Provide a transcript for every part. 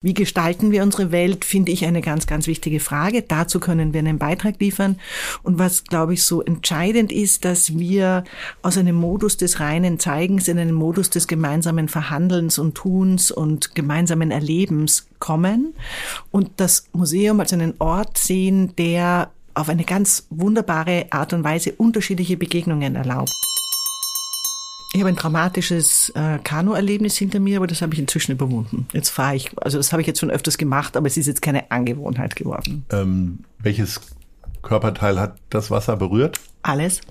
Wie gestalten wir unsere Welt, finde ich eine ganz, ganz wichtige Frage. Dazu können wir einen Beitrag liefern. Und was, glaube ich, so entscheidend ist, dass wir aus einem Modus des reinen Zeigens in einen Modus des gemeinsamen Verhandelns und Tuns und gemeinsamen Erlebens kommen und das Museum als einen Ort sehen, der auf eine ganz wunderbare Art und Weise unterschiedliche Begegnungen erlaubt. Ich habe ein dramatisches äh, Kanu-Erlebnis hinter mir, aber das habe ich inzwischen überwunden. Jetzt fahre ich, also das habe ich jetzt schon öfters gemacht, aber es ist jetzt keine Angewohnheit geworden. Ähm, welches Körperteil hat das Wasser berührt? Alles.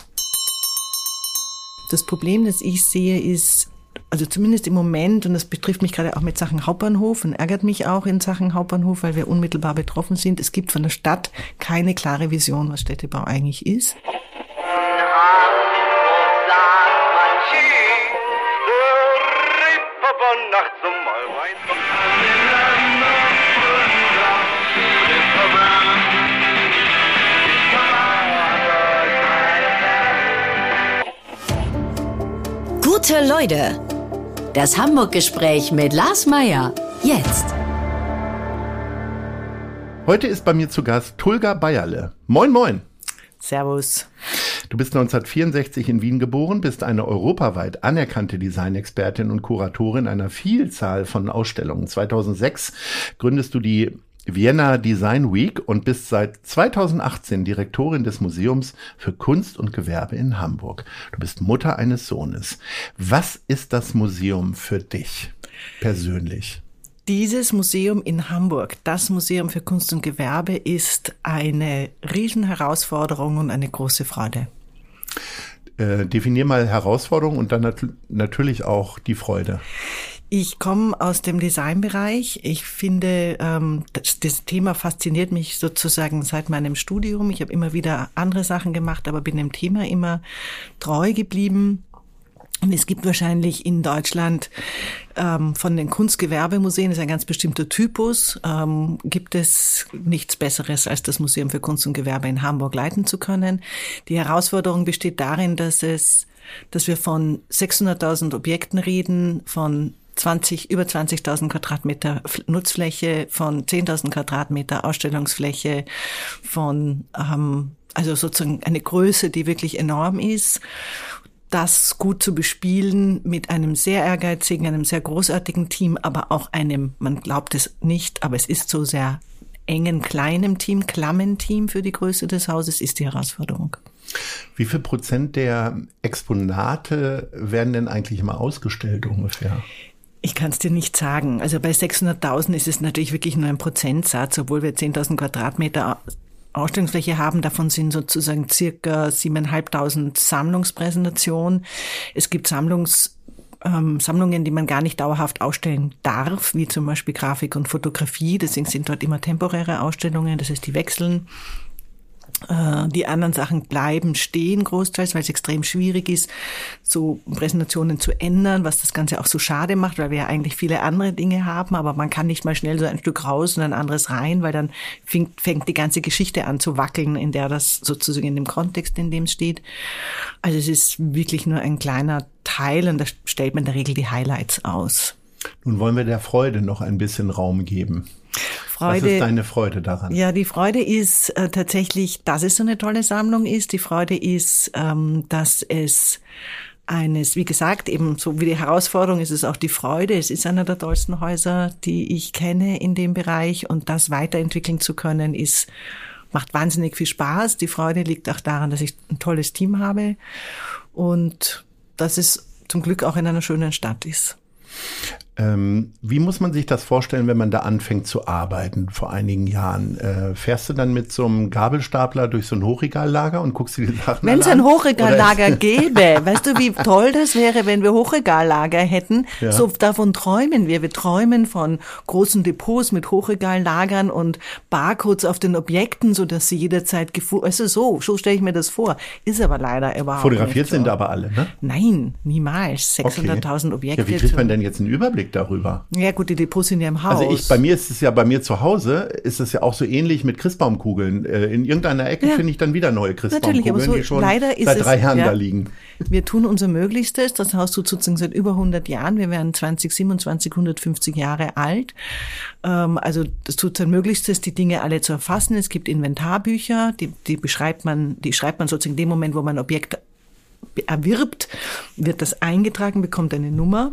Das Problem, das ich sehe, ist, also zumindest im Moment, und das betrifft mich gerade auch mit Sachen Hauptbahnhof und ärgert mich auch in Sachen Hauptbahnhof, weil wir unmittelbar betroffen sind. Es gibt von der Stadt keine klare Vision, was Städtebau eigentlich ist. Gute Leute. Das Hamburg-Gespräch mit Lars Meier. Jetzt. Heute ist bei mir zu Gast Tulga Bayerle. Moin, moin. Servus. Du bist 1964 in Wien geboren, bist eine europaweit anerkannte Designexpertin und Kuratorin einer Vielzahl von Ausstellungen. 2006 gründest du die Vienna Design Week und bist seit 2018 Direktorin des Museums für Kunst und Gewerbe in Hamburg. Du bist Mutter eines Sohnes. Was ist das Museum für dich persönlich? Dieses Museum in Hamburg, das Museum für Kunst und Gewerbe, ist eine Riesenherausforderung und eine große Freude. Äh, definier mal Herausforderung und dann nat natürlich auch die Freude. Ich komme aus dem Designbereich. Ich finde, ähm, das, das, Thema fasziniert mich sozusagen seit meinem Studium. Ich habe immer wieder andere Sachen gemacht, aber bin dem Thema immer treu geblieben. Und es gibt wahrscheinlich in Deutschland ähm, von den Kunstgewerbemuseen, ist ein ganz bestimmter Typus, ähm, gibt es nichts Besseres, als das Museum für Kunst und Gewerbe in Hamburg leiten zu können. Die Herausforderung besteht darin, dass es, dass wir von 600.000 Objekten reden, von 20, über 20.000 Quadratmeter Nutzfläche, von 10.000 Quadratmeter Ausstellungsfläche, von ähm, also sozusagen eine Größe, die wirklich enorm ist das gut zu bespielen mit einem sehr ehrgeizigen, einem sehr großartigen Team, aber auch einem, man glaubt es nicht, aber es ist so sehr engen, kleinen Team, klammen Team für die Größe des Hauses, ist die Herausforderung. Wie viel Prozent der Exponate werden denn eigentlich immer ausgestellt ungefähr? Ich kann es dir nicht sagen. Also bei 600.000 ist es natürlich wirklich nur ein Prozentsatz, obwohl wir 10.000 Quadratmeter Ausstellungsfläche haben. Davon sind sozusagen circa 7.500 Sammlungspräsentationen. Es gibt Sammlungs ähm, Sammlungen, die man gar nicht dauerhaft ausstellen darf, wie zum Beispiel Grafik und Fotografie. Deswegen sind dort immer temporäre Ausstellungen, das heißt, die wechseln. Äh, die anderen Sachen bleiben stehen großteils, weil es extrem schwierig ist, so Präsentationen zu ändern, was das Ganze auch so schade macht, weil wir ja eigentlich viele andere Dinge haben, aber man kann nicht mal schnell so ein Stück raus und ein anderes rein, weil dann fängt, fängt die ganze Geschichte an zu wackeln, in der das sozusagen in dem Kontext, in dem es steht. Also es ist wirklich nur ein kleiner Teil und da stellt man in der Regel die Highlights aus. Nun wollen wir der Freude noch ein bisschen Raum geben. Freude. Was ist deine Freude daran? Ja, die Freude ist äh, tatsächlich, dass es so eine tolle Sammlung ist. Die Freude ist, ähm, dass es eines, wie gesagt, eben so wie die Herausforderung ist es auch die Freude. Es ist einer der tollsten Häuser, die ich kenne in dem Bereich und das weiterentwickeln zu können ist macht wahnsinnig viel Spaß. Die Freude liegt auch daran, dass ich ein tolles Team habe und dass es zum Glück auch in einer schönen Stadt ist. Ähm, wie muss man sich das vorstellen, wenn man da anfängt zu arbeiten vor einigen Jahren? Äh, fährst du dann mit so einem Gabelstapler durch so ein Hochregallager und guckst dir die Sachen Wenn es ein Hochregallager gäbe, weißt du, wie toll das wäre, wenn wir Hochregallager hätten? Ja. So davon träumen wir. Wir träumen von großen Depots mit Hochregallagern und Barcodes auf den Objekten, so dass sie jederzeit gefunden. Also so, so stelle ich mir das vor. Ist aber leider überhaupt Fotografiert nicht so. sind aber alle, ne? Nein, niemals. 600.000 okay. Objekte. Ja, wie kriegt man denn jetzt einen Überblick? Überblick darüber. Ja gut, die Depots sind ja im Haus. Also ich, bei mir ist es ja, bei mir zu Hause ist es ja auch so ähnlich mit Christbaumkugeln. Äh, in irgendeiner Ecke ja. finde ich dann wieder neue Christbaumkugeln, so, die schon seit drei Jahren ja, da liegen. Wir tun unser Möglichstes. Das Haus tut sozusagen seit über 100 Jahren. Wir werden 2027 150 Jahre alt. Ähm, also das tut sein Möglichstes, die Dinge alle zu erfassen. Es gibt Inventarbücher, die, die beschreibt man, die schreibt man sozusagen in dem Moment, wo man ein Objekt erwirbt, wird das eingetragen, bekommt eine Nummer.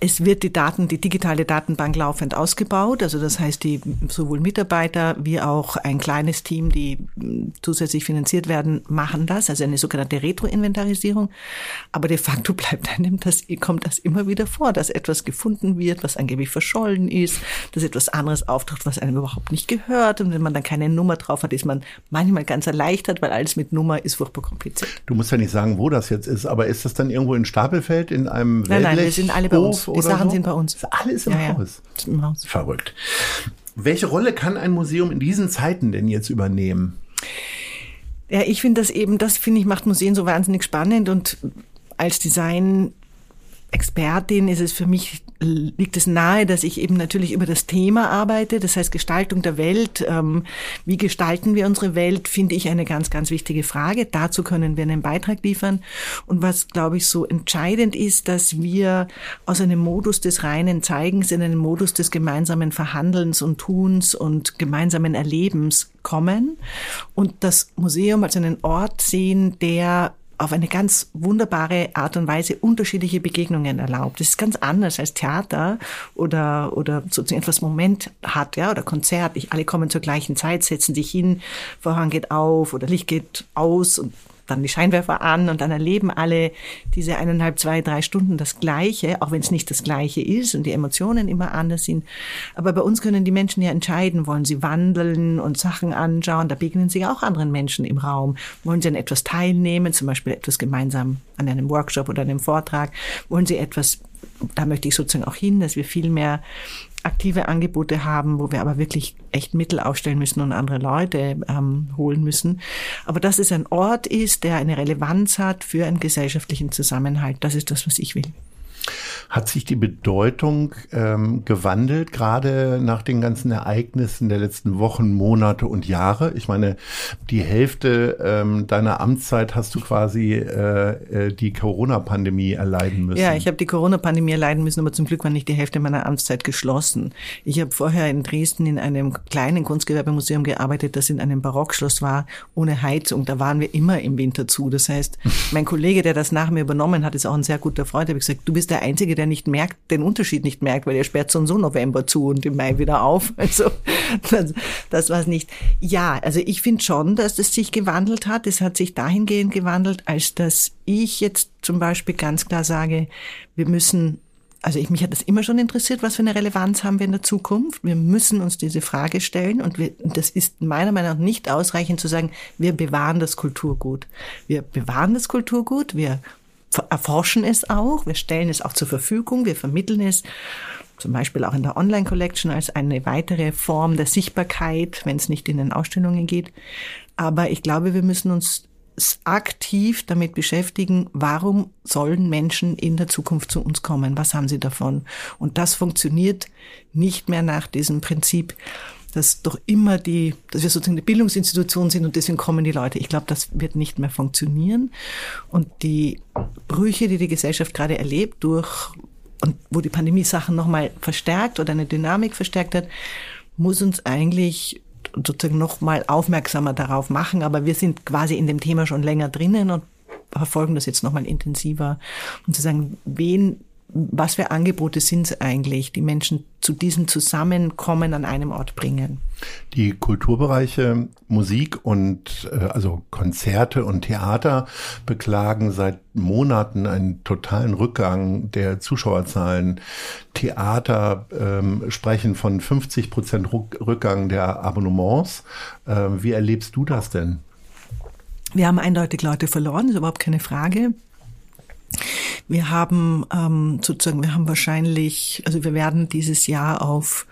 Es wird die Daten, die digitale Datenbank laufend ausgebaut. Also das heißt, die sowohl Mitarbeiter wie auch ein kleines Team, die zusätzlich finanziert werden, machen das. Also eine sogenannte Retro-Inventarisierung. Aber de facto bleibt einem das, kommt das immer wieder vor, dass etwas gefunden wird, was angeblich verschollen ist, dass etwas anderes auftaucht, was einem überhaupt nicht gehört. Und wenn man dann keine Nummer drauf hat, ist man manchmal ganz erleichtert, weil alles mit Nummer ist furchtbar kompliziert. Du musst ja nicht sagen, wo das jetzt ist, aber ist das dann irgendwo in Stapelfeld in einem Nein, nein, wir sind alle bei uns. Die Sachen so? sind bei uns. Alles im, ja, Haus. Ja. im Haus. Verrückt. Welche Rolle kann ein Museum in diesen Zeiten denn jetzt übernehmen? Ja, ich finde das eben, das finde ich macht Museen so wahnsinnig spannend und als Design Expertin ist es für mich, liegt es nahe, dass ich eben natürlich über das Thema arbeite, das heißt Gestaltung der Welt. Ähm, wie gestalten wir unsere Welt, finde ich eine ganz, ganz wichtige Frage. Dazu können wir einen Beitrag liefern. Und was, glaube ich, so entscheidend ist, dass wir aus einem Modus des reinen Zeigens in einen Modus des gemeinsamen Verhandelns und Tuns und gemeinsamen Erlebens kommen und das Museum als einen Ort sehen, der auf eine ganz wunderbare Art und Weise unterschiedliche Begegnungen erlaubt. Das ist ganz anders als Theater oder, oder sozusagen etwas Moment hat, ja, oder Konzert. Ich, alle kommen zur gleichen Zeit, setzen sich hin, Vorhang geht auf oder Licht geht aus und dann die Scheinwerfer an und dann erleben alle diese eineinhalb, zwei, drei Stunden das Gleiche, auch wenn es nicht das Gleiche ist und die Emotionen immer anders sind. Aber bei uns können die Menschen ja entscheiden, wollen sie wandeln und Sachen anschauen, da begegnen sie auch anderen Menschen im Raum. Wollen sie an etwas teilnehmen, zum Beispiel etwas gemeinsam an einem Workshop oder einem Vortrag? Wollen sie etwas da möchte ich sozusagen auch hin, dass wir viel mehr aktive Angebote haben, wo wir aber wirklich echt Mittel aufstellen müssen und andere Leute ähm, holen müssen. Aber dass es ein Ort ist, der eine Relevanz hat für einen gesellschaftlichen Zusammenhalt, das ist das, was ich will. Hat sich die Bedeutung ähm, gewandelt, gerade nach den ganzen Ereignissen der letzten Wochen, Monate und Jahre? Ich meine, die Hälfte ähm, deiner Amtszeit hast du quasi äh, äh die Corona-Pandemie erleiden müssen. Ja, ich habe die Corona-Pandemie erleiden müssen, aber zum Glück war nicht die Hälfte meiner Amtszeit geschlossen. Ich habe vorher in Dresden in einem kleinen Kunstgewerbemuseum gearbeitet, das in einem Barockschloss war, ohne Heizung. Da waren wir immer im Winter zu. Das heißt, mein Kollege, der das nach mir übernommen hat, ist auch ein sehr guter Freund. habe ich gesagt, du bist der Einzige, der nicht merkt, den Unterschied nicht merkt, weil er sperrt so und so November zu und im Mai wieder auf. Also das, das war es nicht. Ja, also ich finde schon, dass es sich gewandelt hat. Es hat sich dahingehend gewandelt, als dass ich jetzt zum Beispiel ganz klar sage, wir müssen also ich, mich hat das immer schon interessiert, was für eine Relevanz haben wir in der Zukunft. Wir müssen uns diese Frage stellen und wir, das ist meiner Meinung nach nicht ausreichend zu sagen, wir bewahren das Kulturgut. Wir bewahren das Kulturgut, wir erforschen es auch, wir stellen es auch zur Verfügung, wir vermitteln es zum Beispiel auch in der Online Collection als eine weitere Form der Sichtbarkeit, wenn es nicht in den Ausstellungen geht. Aber ich glaube, wir müssen uns aktiv damit beschäftigen, warum sollen Menschen in der Zukunft zu uns kommen? Was haben sie davon? Und das funktioniert nicht mehr nach diesem Prinzip, dass doch immer die, dass wir sozusagen eine Bildungsinstitution sind und deswegen kommen die Leute. Ich glaube, das wird nicht mehr funktionieren. Und die Brüche, die die Gesellschaft gerade erlebt durch und wo die Pandemie Sachen nochmal verstärkt oder eine Dynamik verstärkt hat, muss uns eigentlich sozusagen nochmal aufmerksamer darauf machen. Aber wir sind quasi in dem Thema schon länger drinnen und verfolgen das jetzt nochmal intensiver und zu sagen, wen was für Angebote sind es eigentlich, die Menschen zu diesem Zusammenkommen an einem Ort bringen? Die Kulturbereiche Musik und äh, also Konzerte und Theater beklagen seit Monaten einen totalen Rückgang der Zuschauerzahlen. Theater ähm, sprechen von 50 Prozent Rückgang der Abonnements. Äh, wie erlebst du das denn? Wir haben eindeutig Leute verloren, ist überhaupt keine Frage. Wir haben ähm, sozusagen, wir haben wahrscheinlich, also wir werden dieses Jahr auf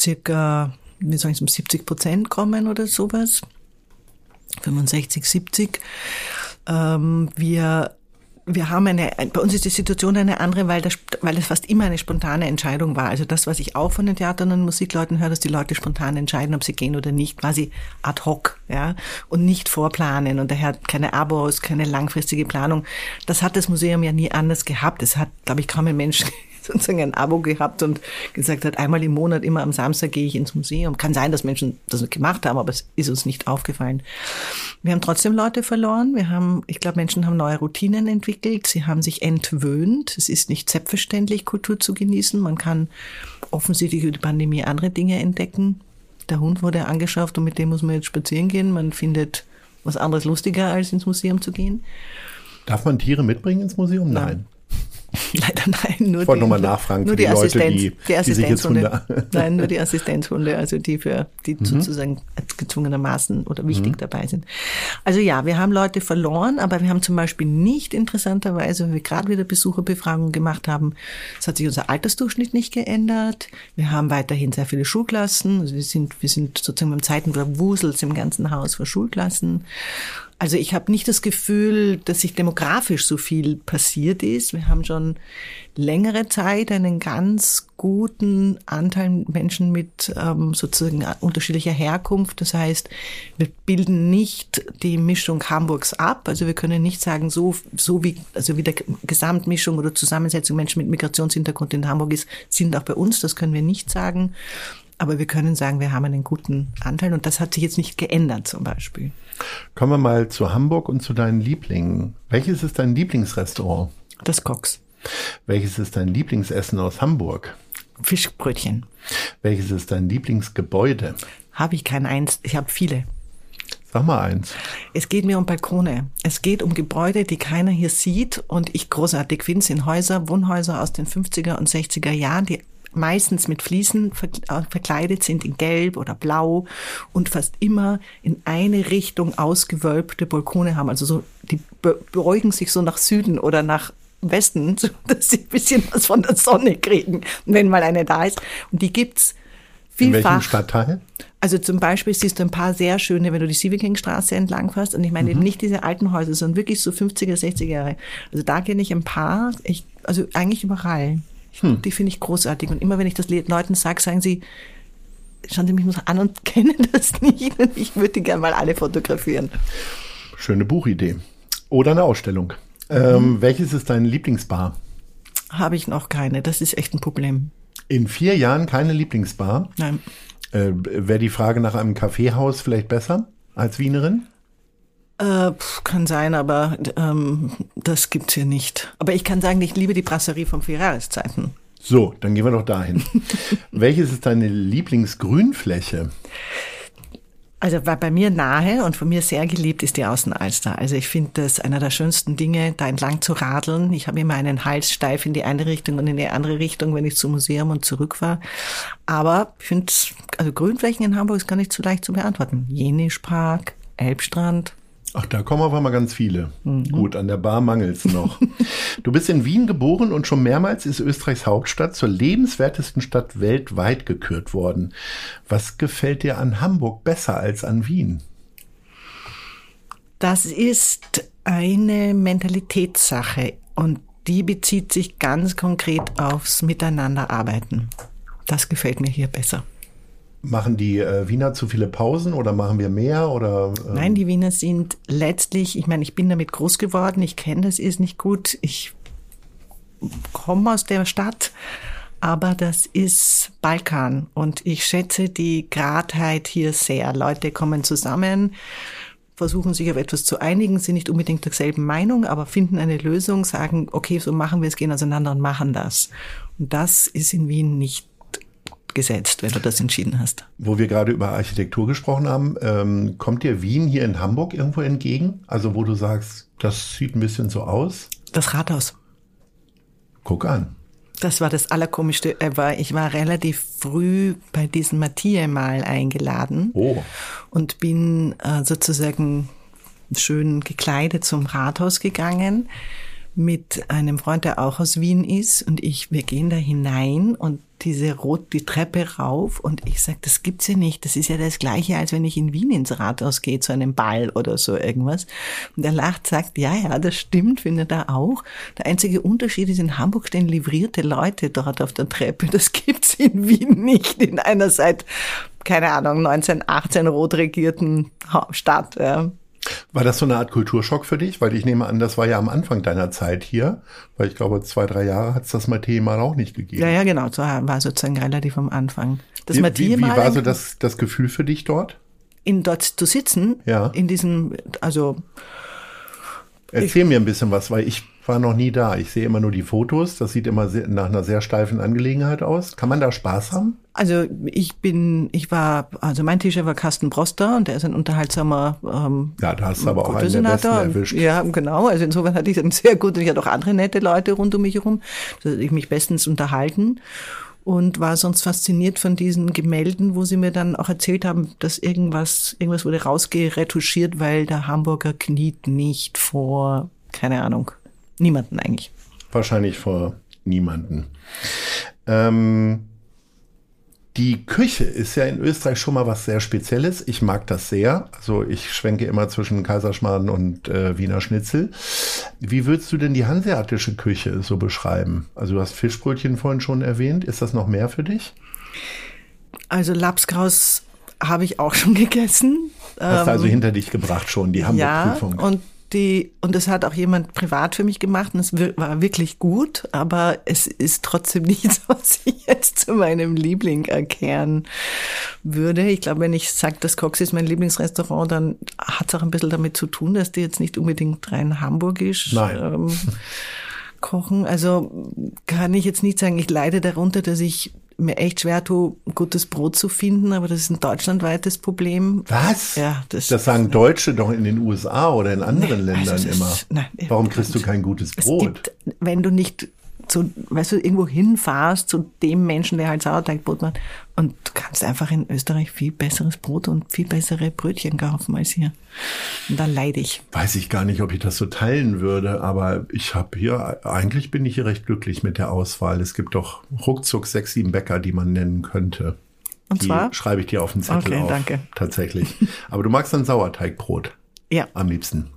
circa, wie soll ich um 70 Prozent kommen oder sowas. 65, 70. Ähm, wir wir haben eine, bei uns ist die Situation eine andere, weil das, weil das fast immer eine spontane Entscheidung war. Also das, was ich auch von den Theatern und Musikleuten höre, dass die Leute spontan entscheiden, ob sie gehen oder nicht, quasi ad hoc, ja, und nicht vorplanen und daher keine Abos, keine langfristige Planung. Das hat das Museum ja nie anders gehabt. Es hat, glaube ich, kaum ein Mensch sozusagen ein Abo gehabt und gesagt hat, einmal im Monat, immer am Samstag gehe ich ins Museum. Kann sein, dass Menschen das gemacht haben, aber es ist uns nicht aufgefallen. Wir haben trotzdem Leute verloren. Wir haben, ich glaube, Menschen haben neue Routinen entwickelt. Sie haben sich entwöhnt. Es ist nicht selbstverständlich, Kultur zu genießen. Man kann offensichtlich über die Pandemie andere Dinge entdecken. Der Hund wurde angeschafft und mit dem muss man jetzt spazieren gehen. Man findet was anderes lustiger, als ins Museum zu gehen. Darf man Tiere mitbringen ins Museum? Nein. Leider nein. Nur ich wollte nochmal nachfragen nur die, die Leute, Assistenz, die, die die Assistenzhunde. Hunde... Nein, nur die Assistenzhunde, also die für die Mhm. sozusagen gezwungenermaßen oder wichtig dabei sind. Also ja, wir haben Leute verloren, aber wir haben zum Beispiel nicht interessanterweise, weil wir gerade wieder Besucherbefragungen gemacht haben, es hat sich unser Altersdurchschnitt nicht geändert. Wir haben weiterhin sehr viele Schulklassen. Also wir sind, wir sind sozusagen beim Zeiten der Wusels im ganzen Haus für Schulklassen. Also ich habe nicht das Gefühl, dass sich demografisch so viel passiert ist. Wir haben schon längere Zeit einen ganz guten Anteil Menschen mit ähm, sozusagen unterschiedlicher Herkunft. Das heißt, wir bilden nicht die Mischung Hamburgs ab. Also wir können nicht sagen, so, so wie, also wie der Gesamtmischung oder Zusammensetzung Menschen mit Migrationshintergrund in Hamburg ist, sind auch bei uns. Das können wir nicht sagen. Aber wir können sagen, wir haben einen guten Anteil und das hat sich jetzt nicht geändert zum Beispiel. Kommen wir mal zu Hamburg und zu deinen Lieblingen. Welches ist dein Lieblingsrestaurant? Das Cox. Welches ist dein Lieblingsessen aus Hamburg? Fischbrötchen. Welches ist dein Lieblingsgebäude? Habe ich kein eins, ich habe viele. Sag mal eins. Es geht mir um Balkone. Es geht um Gebäude, die keiner hier sieht und ich großartig finde. Sind Häuser, Wohnhäuser aus den 50er und 60er Jahren, die meistens mit Fliesen verkleidet sind in Gelb oder Blau und fast immer in eine Richtung ausgewölbte Balkone haben. Also so, die beugen sich so nach Süden oder nach Westen, so dass sie ein bisschen was von der Sonne kriegen, wenn mal eine da ist. Und die gibt's In vielfach. welchem Stadtteil? Also zum Beispiel siehst du ein paar sehr schöne, wenn du die Sievekingstraße entlang fährst. Und ich meine eben nicht diese alten Häuser, sondern wirklich so 50er, 60er Jahre. Also da kenne ich ein paar, ich, also eigentlich überall. Die finde ich großartig. Und immer wenn ich das Le- Leuten sage, sagen sie, schauen Sie mich mal an und kennen das nicht. Und ich würde die gerne mal alle fotografieren. Schöne Buchidee. Oder eine Ausstellung. Ähm, Welches ist dein Lieblingsbar? Habe ich noch keine. Das ist echt ein Problem. In vier Jahren keine Lieblingsbar. Nein. Äh, Wäre die Frage nach einem Kaffeehaus vielleicht besser als Wienerin? Äh, kann sein, aber ähm, das gibt's hier nicht. Aber ich kann sagen, ich liebe die Brasserie von Vier Jahreszeiten. So, dann gehen wir doch dahin. Welches ist deine Lieblingsgrünfläche? Also bei, bei mir nahe und von mir sehr geliebt ist die Außenalster. Also ich finde das einer der schönsten Dinge, da entlang zu radeln. Ich habe immer einen Hals steif in die eine Richtung und in die andere Richtung, wenn ich zum Museum und zurück war. Aber ich finde, also Grünflächen in Hamburg ist gar nicht so leicht zu beantworten. Jenischpark, Elbstrand. Ach, da kommen auf einmal ganz viele. Gut, an der Bar mangelt's noch. du bist in Wien geboren und schon mehrmals ist Österreichs Hauptstadt zur lebenswertesten Stadt weltweit gekürt worden. Was gefällt dir an Hamburg besser als an Wien? Das ist eine Mentalitätssache und die bezieht sich ganz konkret aufs Miteinanderarbeiten. Das gefällt mir hier besser. Machen die äh, Wiener zu viele Pausen oder machen wir mehr oder? Äh, Nein, die Wiener sind letztlich, ich meine, ich bin damit groß geworden, ich kenne das ist nicht gut, ich komme aus der Stadt, aber das ist Balkan und ich schätze die Gradheit hier sehr. Leute kommen zusammen, versuchen sich auf etwas zu einigen, sind nicht unbedingt derselben Meinung, aber finden eine Lösung, sagen, okay, so machen wir es, gehen auseinander und machen das. Und das ist in Wien nicht gesetzt, wenn du das entschieden hast. Wo wir gerade über Architektur gesprochen haben, ähm, kommt dir Wien hier in Hamburg irgendwo entgegen? Also wo du sagst, das sieht ein bisschen so aus? Das Rathaus. Guck an. Das war das Allerkomischste. Ich war relativ früh bei diesem Mathieu mal eingeladen Oh. und bin äh, sozusagen schön gekleidet zum Rathaus gegangen mit einem Freund, der auch aus Wien ist und ich, wir gehen da hinein und diese rot, die Treppe rauf und ich sag, das gibt's ja nicht. Das ist ja das Gleiche, als wenn ich in Wien ins Rathaus gehe zu einem Ball oder so irgendwas. Und er lacht, sagt, ja, ja, das stimmt, findet er auch. Der einzige Unterschied ist, in Hamburg stehen livrierte Leute dort auf der Treppe. Das gibt's in Wien nicht in einer seit, keine Ahnung, 1918 rot regierten Stadt. Ja. War das so eine Art Kulturschock für dich? Weil ich nehme an, das war ja am Anfang deiner Zeit hier, weil ich glaube, zwei, drei Jahre hat es das Mathieu mal auch nicht gegeben. Ja, ja, genau. So war sozusagen relativ am Anfang. Das wie, wie, wie war so das, das Gefühl für dich dort? In dort zu sitzen, ja. in diesem, also Erzähl ich, mir ein bisschen was, weil ich war noch nie da. Ich sehe immer nur die Fotos. Das sieht immer sehr, nach einer sehr steifen Angelegenheit aus. Kann man da Spaß haben? Also ich bin, ich war, also mein Teacher war Carsten Broster und der ist ein unterhaltsamer ähm, Ja, da hast du aber auch einen der Besten erwischt. Ja, genau. Also insofern hatte ich dann sehr gut und ich hatte auch andere nette Leute rund um mich herum. Da ich mich bestens unterhalten und war sonst fasziniert von diesen Gemälden, wo sie mir dann auch erzählt haben, dass irgendwas, irgendwas wurde rausgeretuschiert, weil der Hamburger kniet nicht vor, keine Ahnung, niemanden eigentlich. Wahrscheinlich vor niemanden. Ähm, die Küche ist ja in Österreich schon mal was sehr Spezielles. Ich mag das sehr. Also ich schwenke immer zwischen Kaiserschmarrn und äh, Wiener Schnitzel. Wie würdest du denn die hanseatische Küche so beschreiben? Also du hast Fischbrötchen vorhin schon erwähnt. Ist das noch mehr für dich? Also Lapskraus habe ich auch schon gegessen. Hast du also ähm, hinter dich gebracht schon, die Hamburg-Prüfung. Ja, und die, und das hat auch jemand privat für mich gemacht und es war wirklich gut, aber es ist trotzdem nichts, was ich jetzt zu meinem Liebling erkehren würde. Ich glaube, wenn ich sage, das Cox ist mein Lieblingsrestaurant, dann hat es auch ein bisschen damit zu tun, dass die jetzt nicht unbedingt rein hamburgisch ähm, kochen. Also kann ich jetzt nicht sagen, ich leide darunter, dass ich mir echt schwer tue, gutes Brot zu finden, aber das ist ein deutschlandweites Problem. Was? Ja, das, das sagen Deutsche doch in den USA oder in anderen nein, Ländern also immer. Ist, nein, Warum kriegst du kein gutes Brot? Gibt, wenn du nicht zu, weißt du, irgendwo hinfahrst zu dem Menschen, der halt Sauerteigbrot macht. Und du kannst einfach in Österreich viel besseres Brot und viel bessere Brötchen kaufen als hier. Und da leide ich. Weiß ich gar nicht, ob ich das so teilen würde, aber ich habe hier, eigentlich bin ich hier recht glücklich mit der Auswahl. Es gibt doch ruckzuck sechs, sieben Bäcker, die man nennen könnte. Und die zwar? schreibe ich dir auf den Zettel okay, auf. danke. Tatsächlich. Aber du magst dann Sauerteigbrot. Ja. Am liebsten.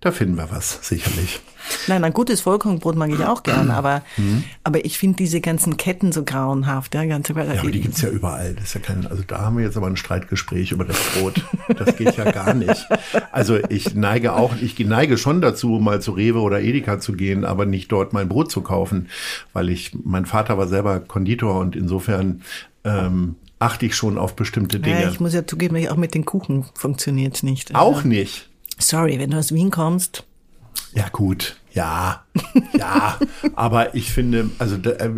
Da finden wir was, sicherlich. Nein, ein gutes Vollkornbrot mag ich auch gern, aber, mhm. aber ich finde diese ganzen Ketten so grauenhaft. Ja, ganze, ja aber die gibt's ja überall. Das ist ja kein, also da haben wir jetzt aber ein Streitgespräch über das Brot. Das geht ja gar nicht. Also ich neige auch, ich neige schon dazu, mal zu Rewe oder Edeka zu gehen, aber nicht dort mein Brot zu kaufen, weil ich, mein Vater war selber Konditor und insofern ähm, achte ich schon auf bestimmte Dinge. Ja, ich muss ja zugeben, auch mit den Kuchen funktioniert's nicht. Also, auch nicht. Sorry, wenn du aus Wien kommst. Ja, gut. Ja, ja, aber ich finde, also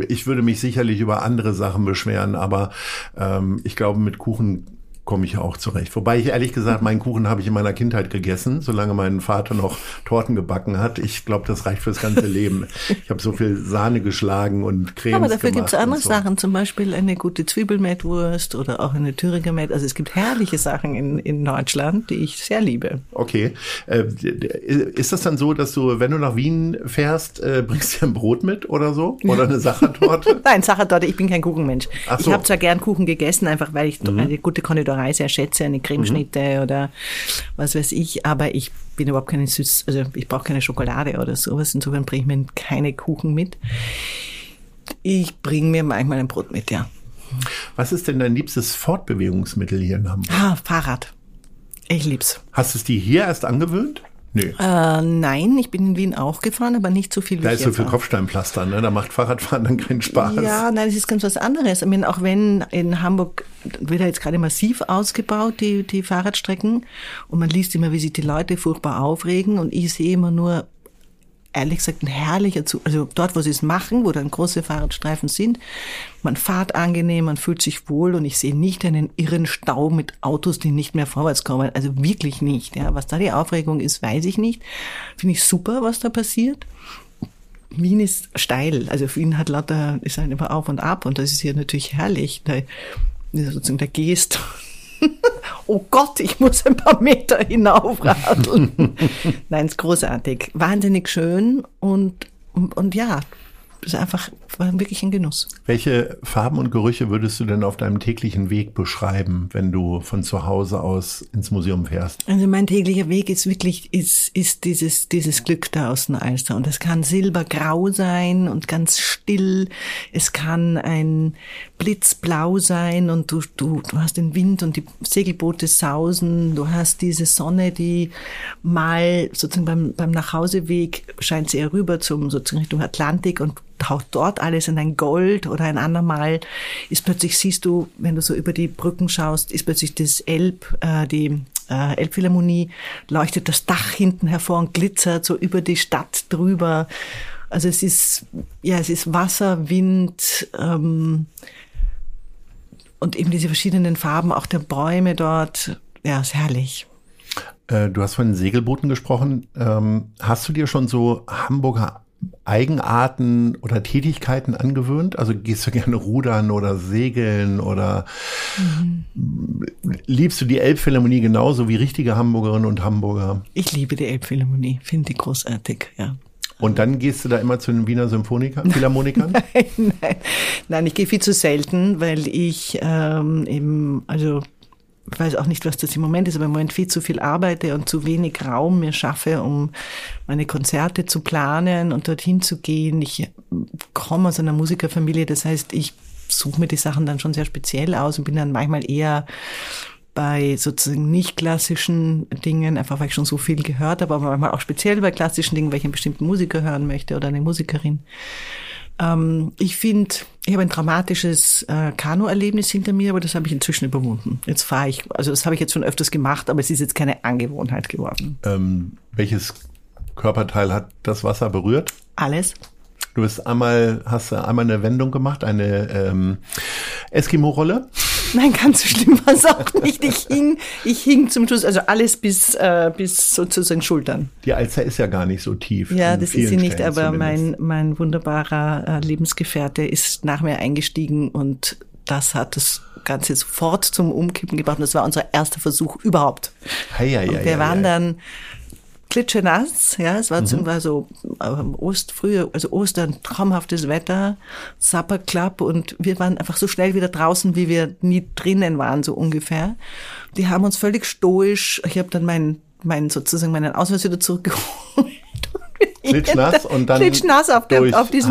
ich würde mich sicherlich über andere Sachen beschweren, aber ähm, ich glaube, mit Kuchen komme ich auch zurecht. Wobei ich ehrlich gesagt, meinen Kuchen habe ich in meiner Kindheit gegessen, solange mein Vater noch Torten gebacken hat. Ich glaube, das reicht fürs ganze Leben. Ich habe so viel Sahne geschlagen und Creme. Aber dafür gibt es andere so. Sachen, zum Beispiel eine gute Zwiebelmettwurst oder auch eine Thüringer Mett. Also es gibt herrliche Sachen in, in Deutschland, die ich sehr liebe. Okay. Äh, ist das dann so, dass du, wenn du nach Wien fährst, äh, bringst du ein Brot mit oder so? Oder eine Sachertorte? Nein, Sachertorte, ich bin kein Kuchenmensch. Ach so. Ich habe zwar gern Kuchen gegessen, einfach weil ich mhm. eine gute Konditorei Konditorei sehr schätze, eine Cremeschnitte mhm. oder was weiß ich, aber ich bin überhaupt keine süß, also ich brauche keine Schokolade oder sowas, insofern bringe ich mir keine Kuchen mit. Ich bringe mir manchmal ein Brot mit, ja. Was ist denn dein liebstes Fortbewegungsmittel hier in Hamburg? Ah, Fahrrad. Ich lieb's. Hast du es dir hier erst angewöhnt? Nee. Äh, nein, ich bin in Wien auch gefahren, aber nicht so viel wie Da ist so viel Kopfsteinpflaster, ne? Da macht Fahrradfahren dann keinen Spaß. Ja, nein, das ist ganz was anderes. Ich meine, auch wenn in Hamburg wird ja jetzt gerade massiv ausgebaut, die, die Fahrradstrecken, und man liest immer, wie sich die Leute furchtbar aufregen, und ich sehe immer nur ehrlich gesagt ein herrlicher Zug. Also dort, wo sie es machen, wo dann große Fahrradstreifen sind, man fahrt angenehm, man fühlt sich wohl und ich sehe nicht einen irren Stau mit Autos, die nicht mehr vorwärts kommen. Also wirklich nicht. Ja, was da die Aufregung ist, weiß ich nicht. Finde ich super, was da passiert. Wien ist steil. Also Wien hat lauter, ist halt immer auf und ab und das ist hier natürlich herrlich. Da, sozusagen der Gest oh Gott, ich muss ein paar Meter hinaufradeln. Nein, ist großartig. Wahnsinnig schön und, und, und ja, ist einfach wirklich ein Genuss. Welche Farben und Gerüche würdest du denn auf deinem täglichen Weg beschreiben, wenn du von zu Hause aus ins Museum fährst? Also mein täglicher Weg ist wirklich, ist, ist dieses, dieses Glück da aus den Alster. Und es kann silbergrau sein und ganz still. Es kann ein blitzblau sein und du, du, du hast den Wind und die Segelboote sausen. Du hast diese Sonne, die mal sozusagen beim, beim Nachhauseweg scheint sie rüber zum sozusagen Richtung Atlantik und taucht dort alles in ein Gold oder ein andermal ist plötzlich siehst du, wenn du so über die Brücken schaust, ist plötzlich das Elb, äh, die äh, Elbphilharmonie, leuchtet das Dach hinten hervor und glitzert so über die Stadt drüber. Also es ist, ja, es ist Wasser, Wind ähm, und eben diese verschiedenen Farben auch der Bäume dort. Ja, ist herrlich. Äh, du hast von den Segelbooten gesprochen. Ähm, hast du dir schon so Hamburger Eigenarten oder Tätigkeiten angewöhnt? Also gehst du gerne rudern oder segeln oder mhm. liebst du die Elbphilharmonie genauso wie richtige Hamburgerinnen und Hamburger? Ich liebe die Elbphilharmonie, finde die großartig, ja. Und dann gehst du da immer zu den Wiener Symphonikern, Philharmonikern? nein, nein, nein, ich gehe viel zu selten, weil ich ähm, eben, also ich weiß auch nicht, was das im Moment ist, aber im Moment viel zu viel arbeite und zu wenig Raum mir schaffe, um meine Konzerte zu planen und dorthin zu gehen. Ich komme aus einer Musikerfamilie, das heißt, ich suche mir die Sachen dann schon sehr speziell aus und bin dann manchmal eher bei sozusagen nicht klassischen Dingen, einfach weil ich schon so viel gehört habe, aber manchmal auch speziell bei klassischen Dingen, weil ich einen bestimmten Musiker hören möchte oder eine Musikerin. Ähm, ich finde, ich habe ein dramatisches äh, Kanu-Erlebnis hinter mir, aber das habe ich inzwischen überwunden. Jetzt fahre ich, also das habe ich jetzt schon öfters gemacht, aber es ist jetzt keine Angewohnheit geworden. Ähm, welches Körperteil hat das Wasser berührt? Alles. Du bist einmal, hast einmal eine Wendung gemacht, eine ähm, Eskimo-Rolle. Nein, ganz so schlimm war es auch nicht. Ich hing, ich hing zum Schluss, also alles bis, äh, bis sozusagen Schultern. Die Alster ist ja gar nicht so tief. Ja, das ist sie nicht, Stellen aber mein, mein wunderbarer äh, Lebensgefährte ist nach mir eingestiegen und das hat das Ganze sofort zum Umkippen gebracht. Und das war unser erster Versuch überhaupt. Hei, hei, und wir hei, waren dann klitschenass, ja, es war, mhm. war so ähm, Ost, frühe, also Ostern, traumhaftes Wetter, Supper Club und wir waren einfach so schnell wieder draußen, wie wir nie drinnen waren, so ungefähr. Die haben uns völlig stoisch, ich habe dann meinen, meinen sozusagen meinen Ausweis wieder zurückgeholt. Klitschnass und dann Klitschnass auf, der, auf diesem,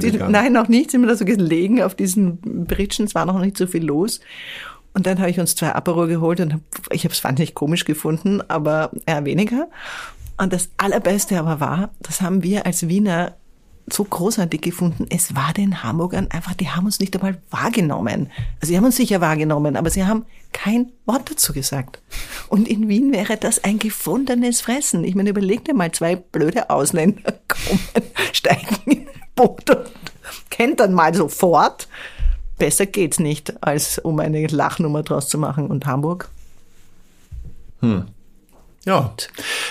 die, nein, noch nicht, sind wir da so gelegen auf diesen Britschen, es war noch nicht so viel los. Und dann habe ich uns zwei Aperol geholt und hab, ich habe es wahnsinnig komisch gefunden, aber eher weniger. Und das Allerbeste aber war, das haben wir als Wiener so großartig gefunden. Es war den Hamburgern einfach, die haben uns nicht einmal wahrgenommen. Also sie haben uns sicher wahrgenommen, aber sie haben kein Wort dazu gesagt. Und in Wien wäre das ein gefundenes Fressen. Ich meine, überleg dir mal, zwei blöde Ausländer kommen, steigen in ein Boot und kennt dann mal sofort. Besser geht's nicht, als um eine Lachnummer draus zu machen. Und Hamburg? Hm. Ja,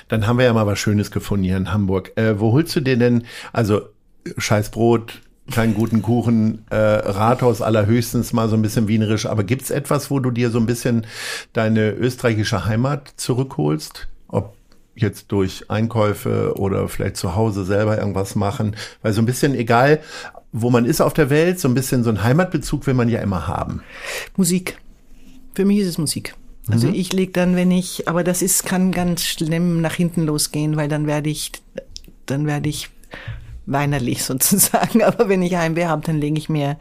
dann haben wir ja mal was Schönes gefunden hier in Hamburg. Äh, wo holst du dir denn, also scheiß Brot, keinen guten Kuchen, äh, Rathaus allerhöchstens mal so ein bisschen wienerisch, aber gibt's etwas, wo du dir so ein bisschen deine österreichische Heimat zurückholst? Ob jetzt durch Einkäufe oder vielleicht zu Hause selber irgendwas machen, weil so ein bisschen egal, wo man ist auf der Welt, so ein bisschen so ein Heimatbezug will man ja immer haben. Musik. Für mich ist es Musik. Also mhm. ich leg dann, wenn ich, aber das ist, kann ganz schlimm nach hinten losgehen, weil dann werde ich, dann werde ich weinerlich sozusagen. Aber wenn ich Heimweh habe, dann lege ich mir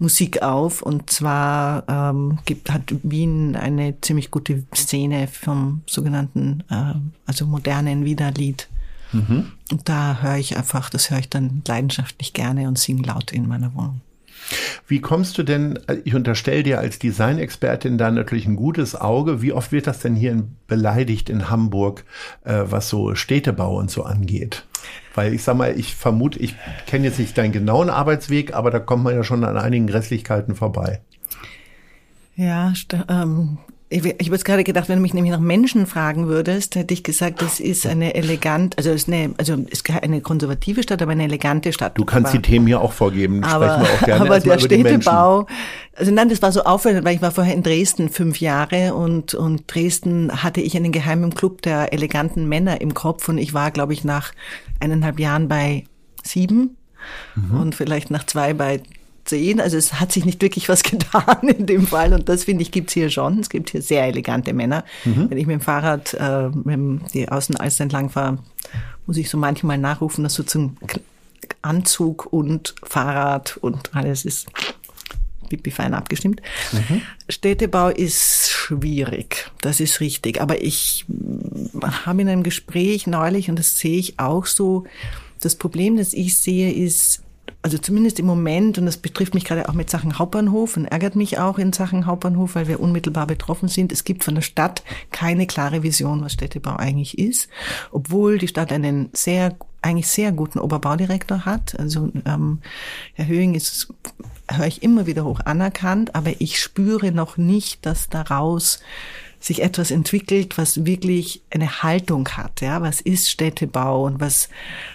Musik auf. Und zwar ähm, gibt, hat Wien eine ziemlich gute Szene vom sogenannten, äh, also modernen Wiederlied. Mhm. Und da höre ich einfach, das höre ich dann leidenschaftlich gerne und singe laut in meiner Wohnung. Wie kommst du denn, ich unterstelle dir als Designexpertin da natürlich ein gutes Auge, wie oft wird das denn hier beleidigt in Hamburg, äh, was so Städtebau und so angeht? Weil ich sag mal, ich vermute, ich kenne jetzt nicht deinen genauen Arbeitsweg, aber da kommt man ja schon an einigen Grässlichkeiten vorbei. Ja, ähm, ich, ich habe jetzt gerade gedacht, wenn du mich nämlich nach Menschen fragen würdest, hätte ich gesagt, das ist eine elegant, also ist eine, also ist eine konservative Stadt, aber eine elegante Stadt. Du kannst aber, die Themen hier auch vorgeben. Aber, auch gerne aber der Städtebau, also nein, das war so auffallend, weil ich war vorher in Dresden fünf Jahre und und Dresden hatte ich einen geheimen Club der eleganten Männer im Kopf und ich war, glaube ich, nach eineinhalb Jahren bei sieben mhm. und vielleicht nach zwei bei zehn. Also es hat sich nicht wirklich was getan in dem Fall und das finde ich gibt's hier schon. Es gibt hier sehr elegante Männer. Mhm. Wenn ich mit dem Fahrrad äh, mit die Außenalster entlang fahre, muss ich so manchmal nachrufen, dass sozusagen Anzug und Fahrrad und alles ist pipi fein abgestimmt. Mhm. Städtebau ist schwierig, das ist richtig. Aber ich habe in einem Gespräch neulich, und das sehe ich auch so, das Problem, das ich sehe, ist, also zumindest im Moment, und das betrifft mich gerade auch mit Sachen Hauptbahnhof und ärgert mich auch in Sachen Hauptbahnhof, weil wir unmittelbar betroffen sind. Es gibt von der Stadt keine klare Vision, was Städtebau eigentlich ist, obwohl die Stadt einen sehr eigentlich sehr guten Oberbaudirektor hat. Also ähm, Herr Höhing ist, höre ich immer wieder hoch anerkannt, aber ich spüre noch nicht, dass daraus sich etwas entwickelt, was wirklich eine Haltung hat. Ja, was ist Städtebau und was